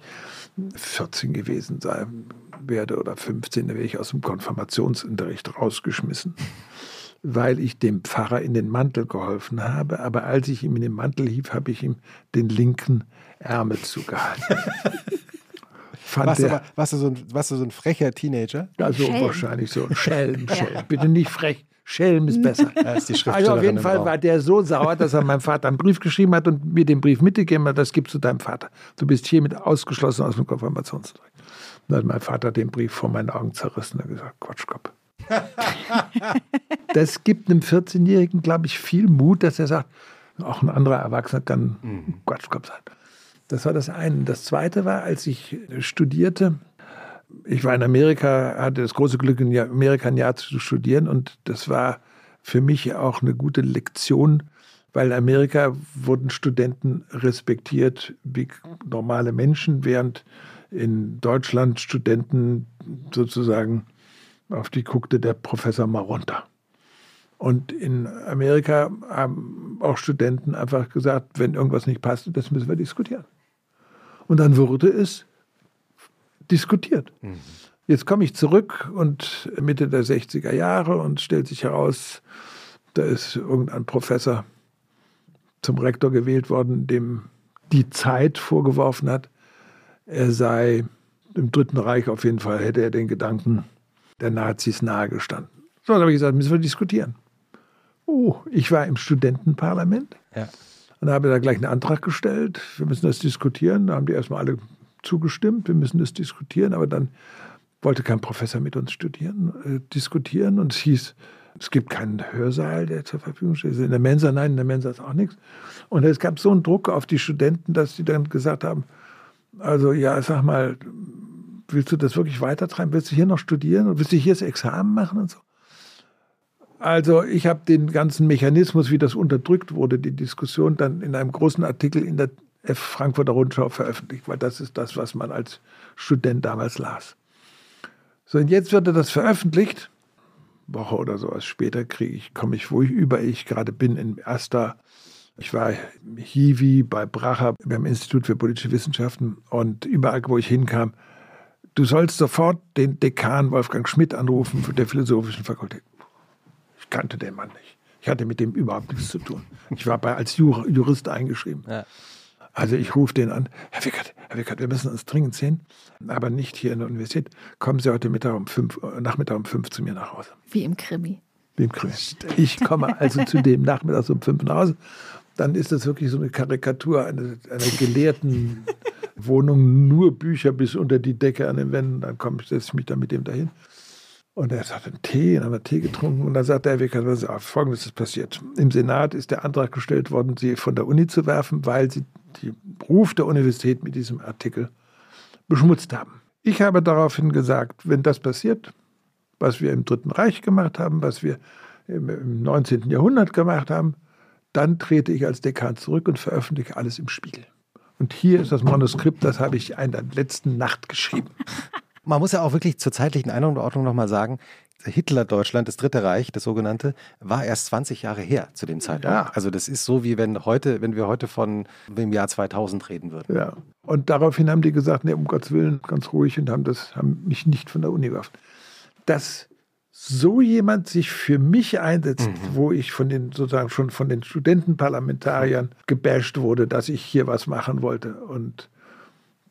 [SPEAKER 3] 14 gewesen sein werde oder 15, da werde ich aus dem Konfirmationsunterricht rausgeschmissen, weil ich dem Pfarrer in den Mantel geholfen habe. Aber als ich ihm in den Mantel hieb, habe ich ihm den linken Ärmel zugehalten.
[SPEAKER 2] warst, der, aber, warst, du so ein, warst du so ein frecher Teenager?
[SPEAKER 3] Also Schelm. wahrscheinlich so ein Schelm, Schelm. Bitte nicht frech. Schelm ist besser. Ja, ist also auf jeden Fall war der so sauer, dass er meinem Vater einen Brief geschrieben hat und mir den Brief mitgegeben hat, das gibst du deinem Vater. Du bist hiermit ausgeschlossen aus dem Konfirmationstag. Dann hat mein Vater den Brief vor meinen Augen zerrissen und gesagt, Quatschkopf. das gibt einem 14-Jährigen, glaube ich, viel Mut, dass er sagt, auch ein anderer Erwachsener kann mhm. Quatschkopf sein. Das war das eine. Das zweite war, als ich studierte, ich war in Amerika, hatte das große Glück, in Amerika ein Jahr zu studieren und das war für mich auch eine gute Lektion, weil in Amerika wurden Studenten respektiert wie normale Menschen, während in Deutschland Studenten sozusagen auf die guckte der Professor mal runter. Und in Amerika haben auch Studenten einfach gesagt, wenn irgendwas nicht passt, das müssen wir diskutieren. Und dann wurde es diskutiert. Mhm. Jetzt komme ich zurück und Mitte der 60er Jahre und stellt sich heraus, da ist irgendein Professor zum Rektor gewählt worden, dem die Zeit vorgeworfen hat, er sei im Dritten Reich auf jeden Fall, hätte er den Gedanken der Nazis nahegestanden. So, dann habe ich gesagt, müssen wir diskutieren. Oh, ich war im Studentenparlament. Ja. Und habe da gleich einen Antrag gestellt. Wir müssen das diskutieren. Da haben die erstmal alle zugestimmt. Wir müssen das diskutieren. Aber dann wollte kein Professor mit uns studieren, äh, diskutieren. Und es hieß, es gibt keinen Hörsaal, der zur Verfügung steht. In der Mensa, nein, in der Mensa ist auch nichts. Und es gab so einen Druck auf die Studenten, dass sie dann gesagt haben, also ja, sag mal, willst du das wirklich weitertreiben? Willst du hier noch studieren und willst du hier das Examen machen und so? Also ich habe den ganzen Mechanismus, wie das unterdrückt wurde, die Diskussion dann in einem großen Artikel in der Frankfurter Rundschau veröffentlicht, weil das ist das, was man als Student damals las. So, und jetzt wird das veröffentlicht. Woche oder so als später kriege ich, komme ich, wo ich über ich gerade bin, in Erster. Ich war Hiwi bei Bracher beim Institut für politische Wissenschaften und überall, wo ich hinkam, du sollst sofort den Dekan Wolfgang Schmidt anrufen von der Philosophischen Fakultät kannte den Mann nicht. Ich hatte mit dem überhaupt nichts zu tun. Ich war bei, als Jurist eingeschrieben. Ja. Also ich rufe den an, Herr Wickert, Herr Wickert, wir müssen uns dringend sehen, aber nicht hier in der Universität. Kommen Sie heute Mittag um fünf, Nachmittag um fünf zu mir nach Hause.
[SPEAKER 1] Wie im Krimi.
[SPEAKER 3] Wie im Krimi. Ich komme also zu dem Nachmittag um fünf nach Hause. Dann ist das wirklich so eine Karikatur einer, einer gelehrten Wohnung, nur Bücher bis unter die Decke an den Wänden. Dann komme ich, setze ich mich dann mit dem dahin. Und er hat einen Tee, dann haben wir Tee getrunken und dann sagt der Herr Wickert, folgendes ist passiert. Im Senat ist der Antrag gestellt worden, sie von der Uni zu werfen, weil sie den Ruf der Universität mit diesem Artikel beschmutzt haben. Ich habe daraufhin gesagt, wenn das passiert, was wir im Dritten Reich gemacht haben, was wir im 19. Jahrhundert gemacht haben, dann trete ich als Dekan zurück und veröffentliche alles im Spiegel. Und hier ist das Manuskript, das habe ich in der letzten Nacht geschrieben.
[SPEAKER 2] Man muss ja auch wirklich zur zeitlichen Einordnung nochmal sagen, Hitler-Deutschland, das Dritte Reich, das sogenannte, war erst 20 Jahre her zu dem Zeitpunkt. Ja. Also das ist so, wie wenn heute, wenn wir heute von dem Jahr 2000 reden würden.
[SPEAKER 3] Ja. Und daraufhin haben die gesagt, nee, um Gottes Willen, ganz ruhig und haben das, haben mich nicht von der Uni geworfen. Dass so jemand sich für mich einsetzt, mhm. wo ich von den sozusagen schon von den Studentenparlamentariern gebasht wurde, dass ich hier was machen wollte und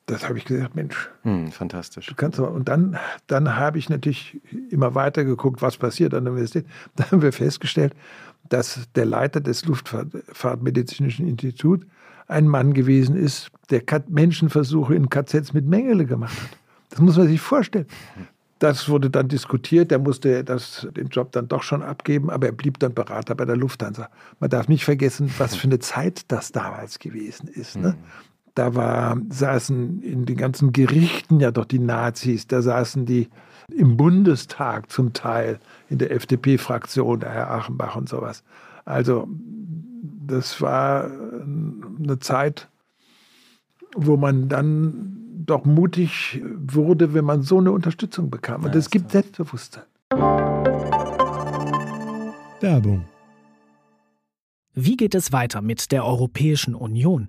[SPEAKER 3] das habe ich gesagt, Mensch.
[SPEAKER 2] Hm, fantastisch.
[SPEAKER 3] Du kannst aber, und dann, dann habe ich natürlich immer weiter geguckt, was passiert an der Universität. Da haben wir festgestellt, dass der Leiter des Luftfahrtmedizinischen Instituts ein Mann gewesen ist, der Menschenversuche in KZs mit Mengele gemacht hat. Das muss man sich vorstellen. Das wurde dann diskutiert, er musste das, den Job dann doch schon abgeben, aber er blieb dann Berater bei der Lufthansa. Man darf nicht vergessen, was für eine Zeit das damals gewesen ist. Ne? Da war, saßen in den ganzen Gerichten ja doch die Nazis, da saßen die im Bundestag zum Teil, in der FDP-Fraktion, der Herr Achenbach und sowas. Also das war eine Zeit, wo man dann doch mutig wurde, wenn man so eine Unterstützung bekam. Und es gibt Selbstbewusstsein.
[SPEAKER 5] Werbung. Wie geht es weiter mit der Europäischen Union?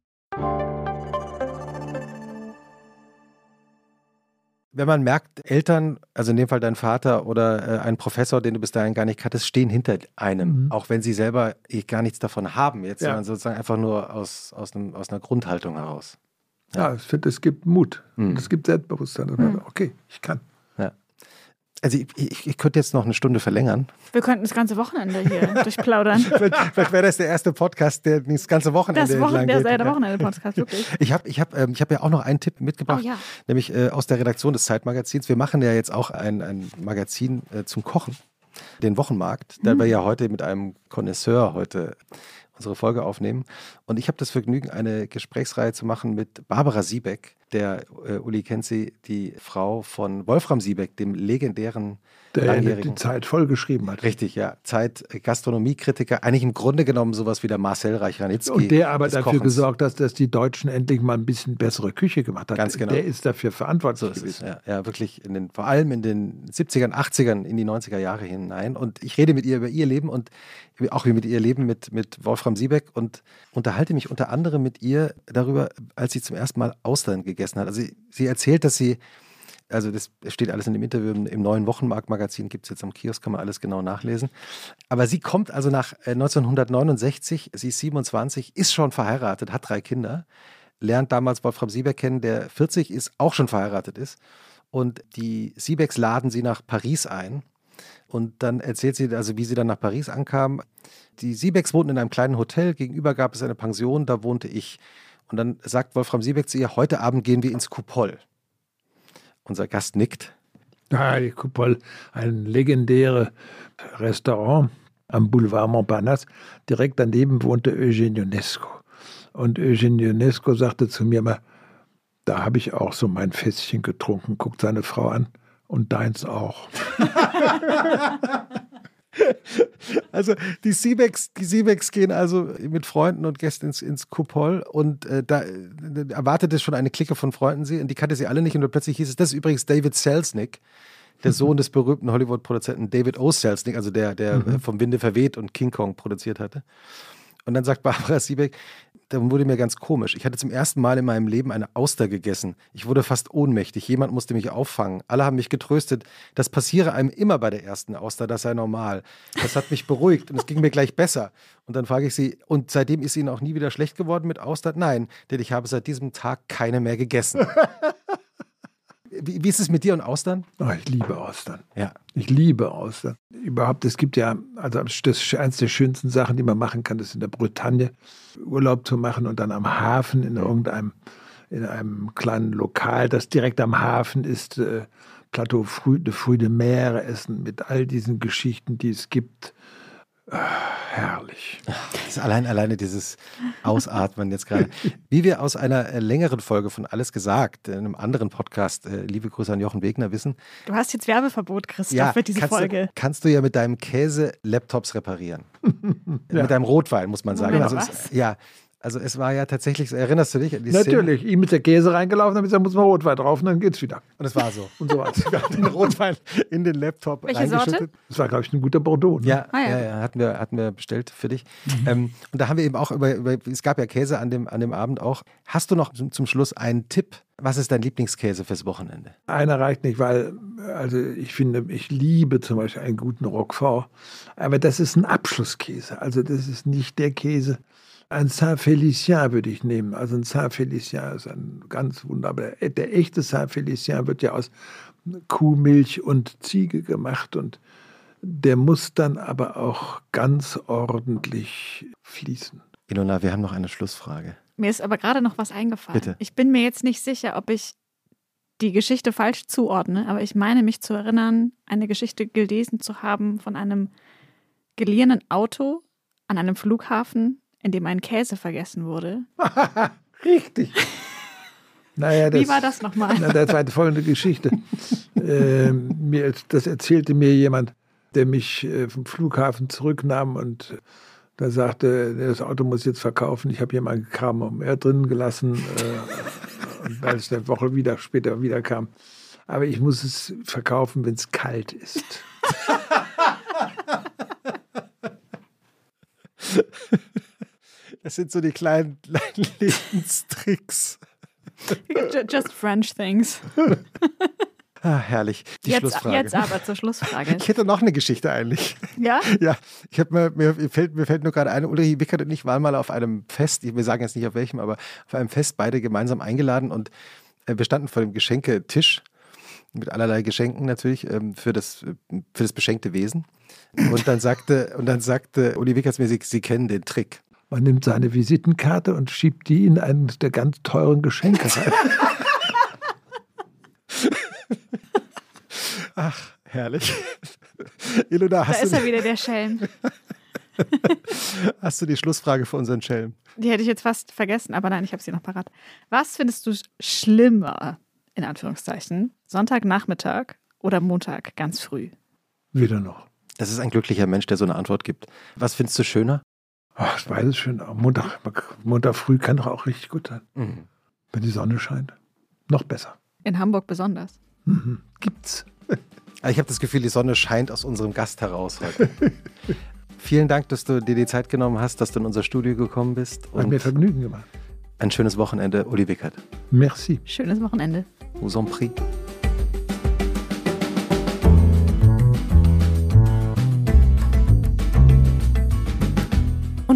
[SPEAKER 2] Wenn man merkt, Eltern, also in dem Fall dein Vater oder äh, ein Professor, den du bis dahin gar nicht kanntest, stehen hinter einem, mhm. auch wenn sie selber eh gar nichts davon haben, jetzt, ja. sondern sozusagen einfach nur aus, aus, einem, aus einer Grundhaltung heraus.
[SPEAKER 3] Ja, ja ich finde, es gibt Mut mhm. es gibt Selbstbewusstsein. Mhm. Okay, ich kann.
[SPEAKER 2] Also ich, ich, ich, könnte jetzt noch eine Stunde verlängern.
[SPEAKER 1] Wir könnten das ganze Wochenende hier durchplaudern.
[SPEAKER 2] Vielleicht wäre das der erste Podcast, der das ganze Wochenende
[SPEAKER 1] das Wochen, der, der Wochenende-Podcast, wirklich.
[SPEAKER 2] Ich habe ich hab, ähm, ich hab ja auch noch einen Tipp mitgebracht, oh, ja. nämlich äh, aus der Redaktion des Zeitmagazins. Wir machen ja jetzt auch ein, ein Magazin äh, zum Kochen, den Wochenmarkt, mhm. da wir ja heute mit einem Connoisseur heute unsere Folge aufnehmen. Und ich habe das Vergnügen, eine Gesprächsreihe zu machen mit Barbara Siebeck, der äh, Uli kennt sie, die Frau von Wolfram Siebeck, dem legendären
[SPEAKER 3] der langjährigen, die Zeit vollgeschrieben hat.
[SPEAKER 2] Richtig, ja. Zeit Gastronomiekritiker, eigentlich im Grunde genommen sowas wie der Marcel Reich-Ranitzky.
[SPEAKER 3] Und der aber dafür Kochens. gesorgt hat, dass die Deutschen endlich mal ein bisschen bessere Küche gemacht haben.
[SPEAKER 2] Ganz genau.
[SPEAKER 3] Der ist dafür verantwortlich
[SPEAKER 2] so gewesen. Ja, ja, wirklich in den, vor allem in den 70ern, 80ern, in die 90er Jahre hinein. Und ich rede mit ihr über ihr Leben und auch wie mit ihr Leben mit, mit Wolfram Siebeck und unterhalte mich unter anderem mit ihr darüber, als sie zum ersten Mal Austern gegessen hat. Also sie, sie erzählt, dass sie, also das steht alles in dem Interview im neuen Wochenmarktmagazin, gibt es jetzt am Kiosk, kann man alles genau nachlesen. Aber sie kommt also nach 1969, äh, sie ist 27, ist schon verheiratet, hat drei Kinder, lernt damals Wolfram Siebeck kennen, der 40 ist, auch schon verheiratet ist. Und die Siebecks laden sie nach Paris ein und dann erzählt sie, also wie sie dann nach Paris ankam. Die Siebecks wohnten in einem kleinen Hotel, gegenüber gab es eine Pension, da wohnte ich. Und dann sagt Wolfram Siebeck zu ihr, heute Abend gehen wir ins Coupole. Unser Gast nickt.
[SPEAKER 3] Ja, die Coupole, ein legendäres Restaurant am Boulevard Montparnasse. Direkt daneben wohnte Eugene Ionesco. Und Eugene Ionesco sagte zu mir mal, da habe ich auch so mein Fässchen getrunken, guckt seine Frau an und deins auch.
[SPEAKER 2] also die Seabecks, die Seabecks gehen also mit Freunden und Gästen ins, ins Kupol und äh, da äh, erwartete schon eine Clique von Freunden sie und die kannte sie alle nicht und plötzlich hieß es, das ist übrigens David Selznick, der Sohn des berühmten Hollywood-Produzenten David O. Selznick, also der, der mhm. vom Winde verweht und King Kong produziert hatte. Und dann sagt Barbara Siebeck, dann wurde mir ganz komisch. Ich hatte zum ersten Mal in meinem Leben eine Auster gegessen. Ich wurde fast ohnmächtig. Jemand musste mich auffangen. Alle haben mich getröstet. Das passiere einem immer bei der ersten Auster, das sei normal. Das hat mich beruhigt und es ging mir gleich besser. Und dann frage ich sie, und seitdem ist Ihnen auch nie wieder schlecht geworden mit Austern? Nein, denn ich habe seit diesem Tag keine mehr gegessen. Wie, wie, ist es mit dir und Austern?
[SPEAKER 3] Oh, ich liebe Austern.
[SPEAKER 2] Ja.
[SPEAKER 3] Ich liebe Austern. Überhaupt, es gibt ja, also das ist eines der schönsten Sachen, die man machen kann, ist in der Bretagne Urlaub zu machen und dann am Hafen in irgendeinem, in einem kleinen Lokal, das direkt am Hafen ist, äh, Plateau Fruit de Fruit de Mer essen mit all diesen Geschichten, die es gibt. Herrlich.
[SPEAKER 2] Das ist allein, alleine dieses Ausatmen jetzt gerade. Wie wir aus einer äh, längeren Folge von Alles gesagt, in einem anderen Podcast, äh, liebe Grüße an Jochen Wegner, wissen.
[SPEAKER 1] Du hast jetzt Werbeverbot, Christoph, ja, für diese
[SPEAKER 2] kannst
[SPEAKER 1] Folge.
[SPEAKER 2] Du, kannst du ja mit deinem Käse Laptops reparieren. ja. Mit deinem Rotwein, muss man sagen.
[SPEAKER 1] Moment, also
[SPEAKER 2] es, ja, also es war ja tatsächlich, erinnerst du dich an
[SPEAKER 3] die Natürlich, Szene? ihm ist der Käse reingelaufen, dann muss man Rotwein drauf und dann geht's wieder.
[SPEAKER 2] Und es war so. Und so hat wir den Rotwein in den Laptop
[SPEAKER 1] Welche Sorte?
[SPEAKER 3] Das war, glaube ich, ein guter Bordeaux.
[SPEAKER 2] Ne? Ja, ah, ja. ja, hatten, wir, hatten wir bestellt für dich. Mhm. Ähm, und da haben wir eben auch über, über, es gab ja Käse an dem, an dem Abend auch. Hast du noch zum, zum Schluss einen Tipp? Was ist dein Lieblingskäse fürs Wochenende?
[SPEAKER 3] Einer reicht nicht, weil, also ich finde, ich liebe zum Beispiel einen guten Roquefort. Aber das ist ein Abschlusskäse. Also das ist nicht der Käse, ein Saint-Félicien würde ich nehmen. Also ein Saint-Félicien ist ein ganz wunderbarer. Der echte Saint-Félicien wird ja aus Kuhmilch und Ziege gemacht und der muss dann aber auch ganz ordentlich fließen.
[SPEAKER 2] Ilona, wir haben noch eine Schlussfrage.
[SPEAKER 1] Mir ist aber gerade noch was eingefallen.
[SPEAKER 2] Bitte.
[SPEAKER 1] Ich bin mir jetzt nicht sicher, ob ich die Geschichte falsch zuordne, aber ich meine mich zu erinnern, eine Geschichte gelesen zu haben von einem geliehenen Auto an einem Flughafen, in dem ein Käse vergessen wurde.
[SPEAKER 3] Richtig.
[SPEAKER 1] Naja, das, Wie war das nochmal?
[SPEAKER 3] Na, das war folgende Geschichte. äh, mir, das erzählte mir jemand, der mich äh, vom Flughafen zurücknahm und da sagte, das Auto muss jetzt verkaufen. Ich habe hier mal Kram um er drinnen gelassen, äh, und weil es eine Woche wieder später wieder kam. Aber ich muss es verkaufen, wenn es kalt ist.
[SPEAKER 2] Das sind so die kleinen, kleinen Lebenstricks.
[SPEAKER 1] Just French things.
[SPEAKER 2] Ah, herrlich. Die
[SPEAKER 1] jetzt,
[SPEAKER 2] Schlussfrage.
[SPEAKER 1] Jetzt aber zur Schlussfrage.
[SPEAKER 2] Ich hätte noch eine Geschichte eigentlich.
[SPEAKER 1] Ja?
[SPEAKER 2] Ja. Ich habe mir, mir, fällt, mir fällt nur gerade ein, Ulrich Wickert und ich waren mal auf einem Fest, wir sagen jetzt nicht auf welchem, aber auf einem Fest beide gemeinsam eingeladen und äh, wir standen vor dem Geschenketisch mit allerlei Geschenken natürlich ähm, für, das, für das beschenkte Wesen. Und dann sagte, und dann sagte Uli Wickert mir, Sie, Sie kennen den Trick.
[SPEAKER 3] Man nimmt seine Visitenkarte und schiebt die in eines der ganz teuren Geschenke rein.
[SPEAKER 2] Ach, herrlich. Ilona,
[SPEAKER 1] hast
[SPEAKER 2] da
[SPEAKER 1] ist er wieder, der Schelm.
[SPEAKER 2] Hast du die Schlussfrage für unseren Schelm?
[SPEAKER 1] Die hätte ich jetzt fast vergessen, aber nein, ich habe sie noch parat. Was findest du schlimmer, in Anführungszeichen, Sonntagnachmittag oder Montag ganz früh?
[SPEAKER 3] Weder noch.
[SPEAKER 2] Das ist ein glücklicher Mensch, der so eine Antwort gibt. Was findest du schöner?
[SPEAKER 3] Ach, das beides schön. Montag, Montag früh kann doch auch richtig gut sein. Mhm. Wenn die Sonne scheint. Noch besser.
[SPEAKER 1] In Hamburg besonders.
[SPEAKER 3] Mhm. Gibt's.
[SPEAKER 2] Ich habe das Gefühl, die Sonne scheint aus unserem Gast heraus heute. Vielen Dank, dass du dir die Zeit genommen hast, dass du in unser Studio gekommen bist.
[SPEAKER 3] Hat mir Vergnügen gemacht.
[SPEAKER 2] Ein schönes Wochenende, Uli Wickert.
[SPEAKER 3] Merci.
[SPEAKER 1] Schönes Wochenende.
[SPEAKER 2] Vous en prie.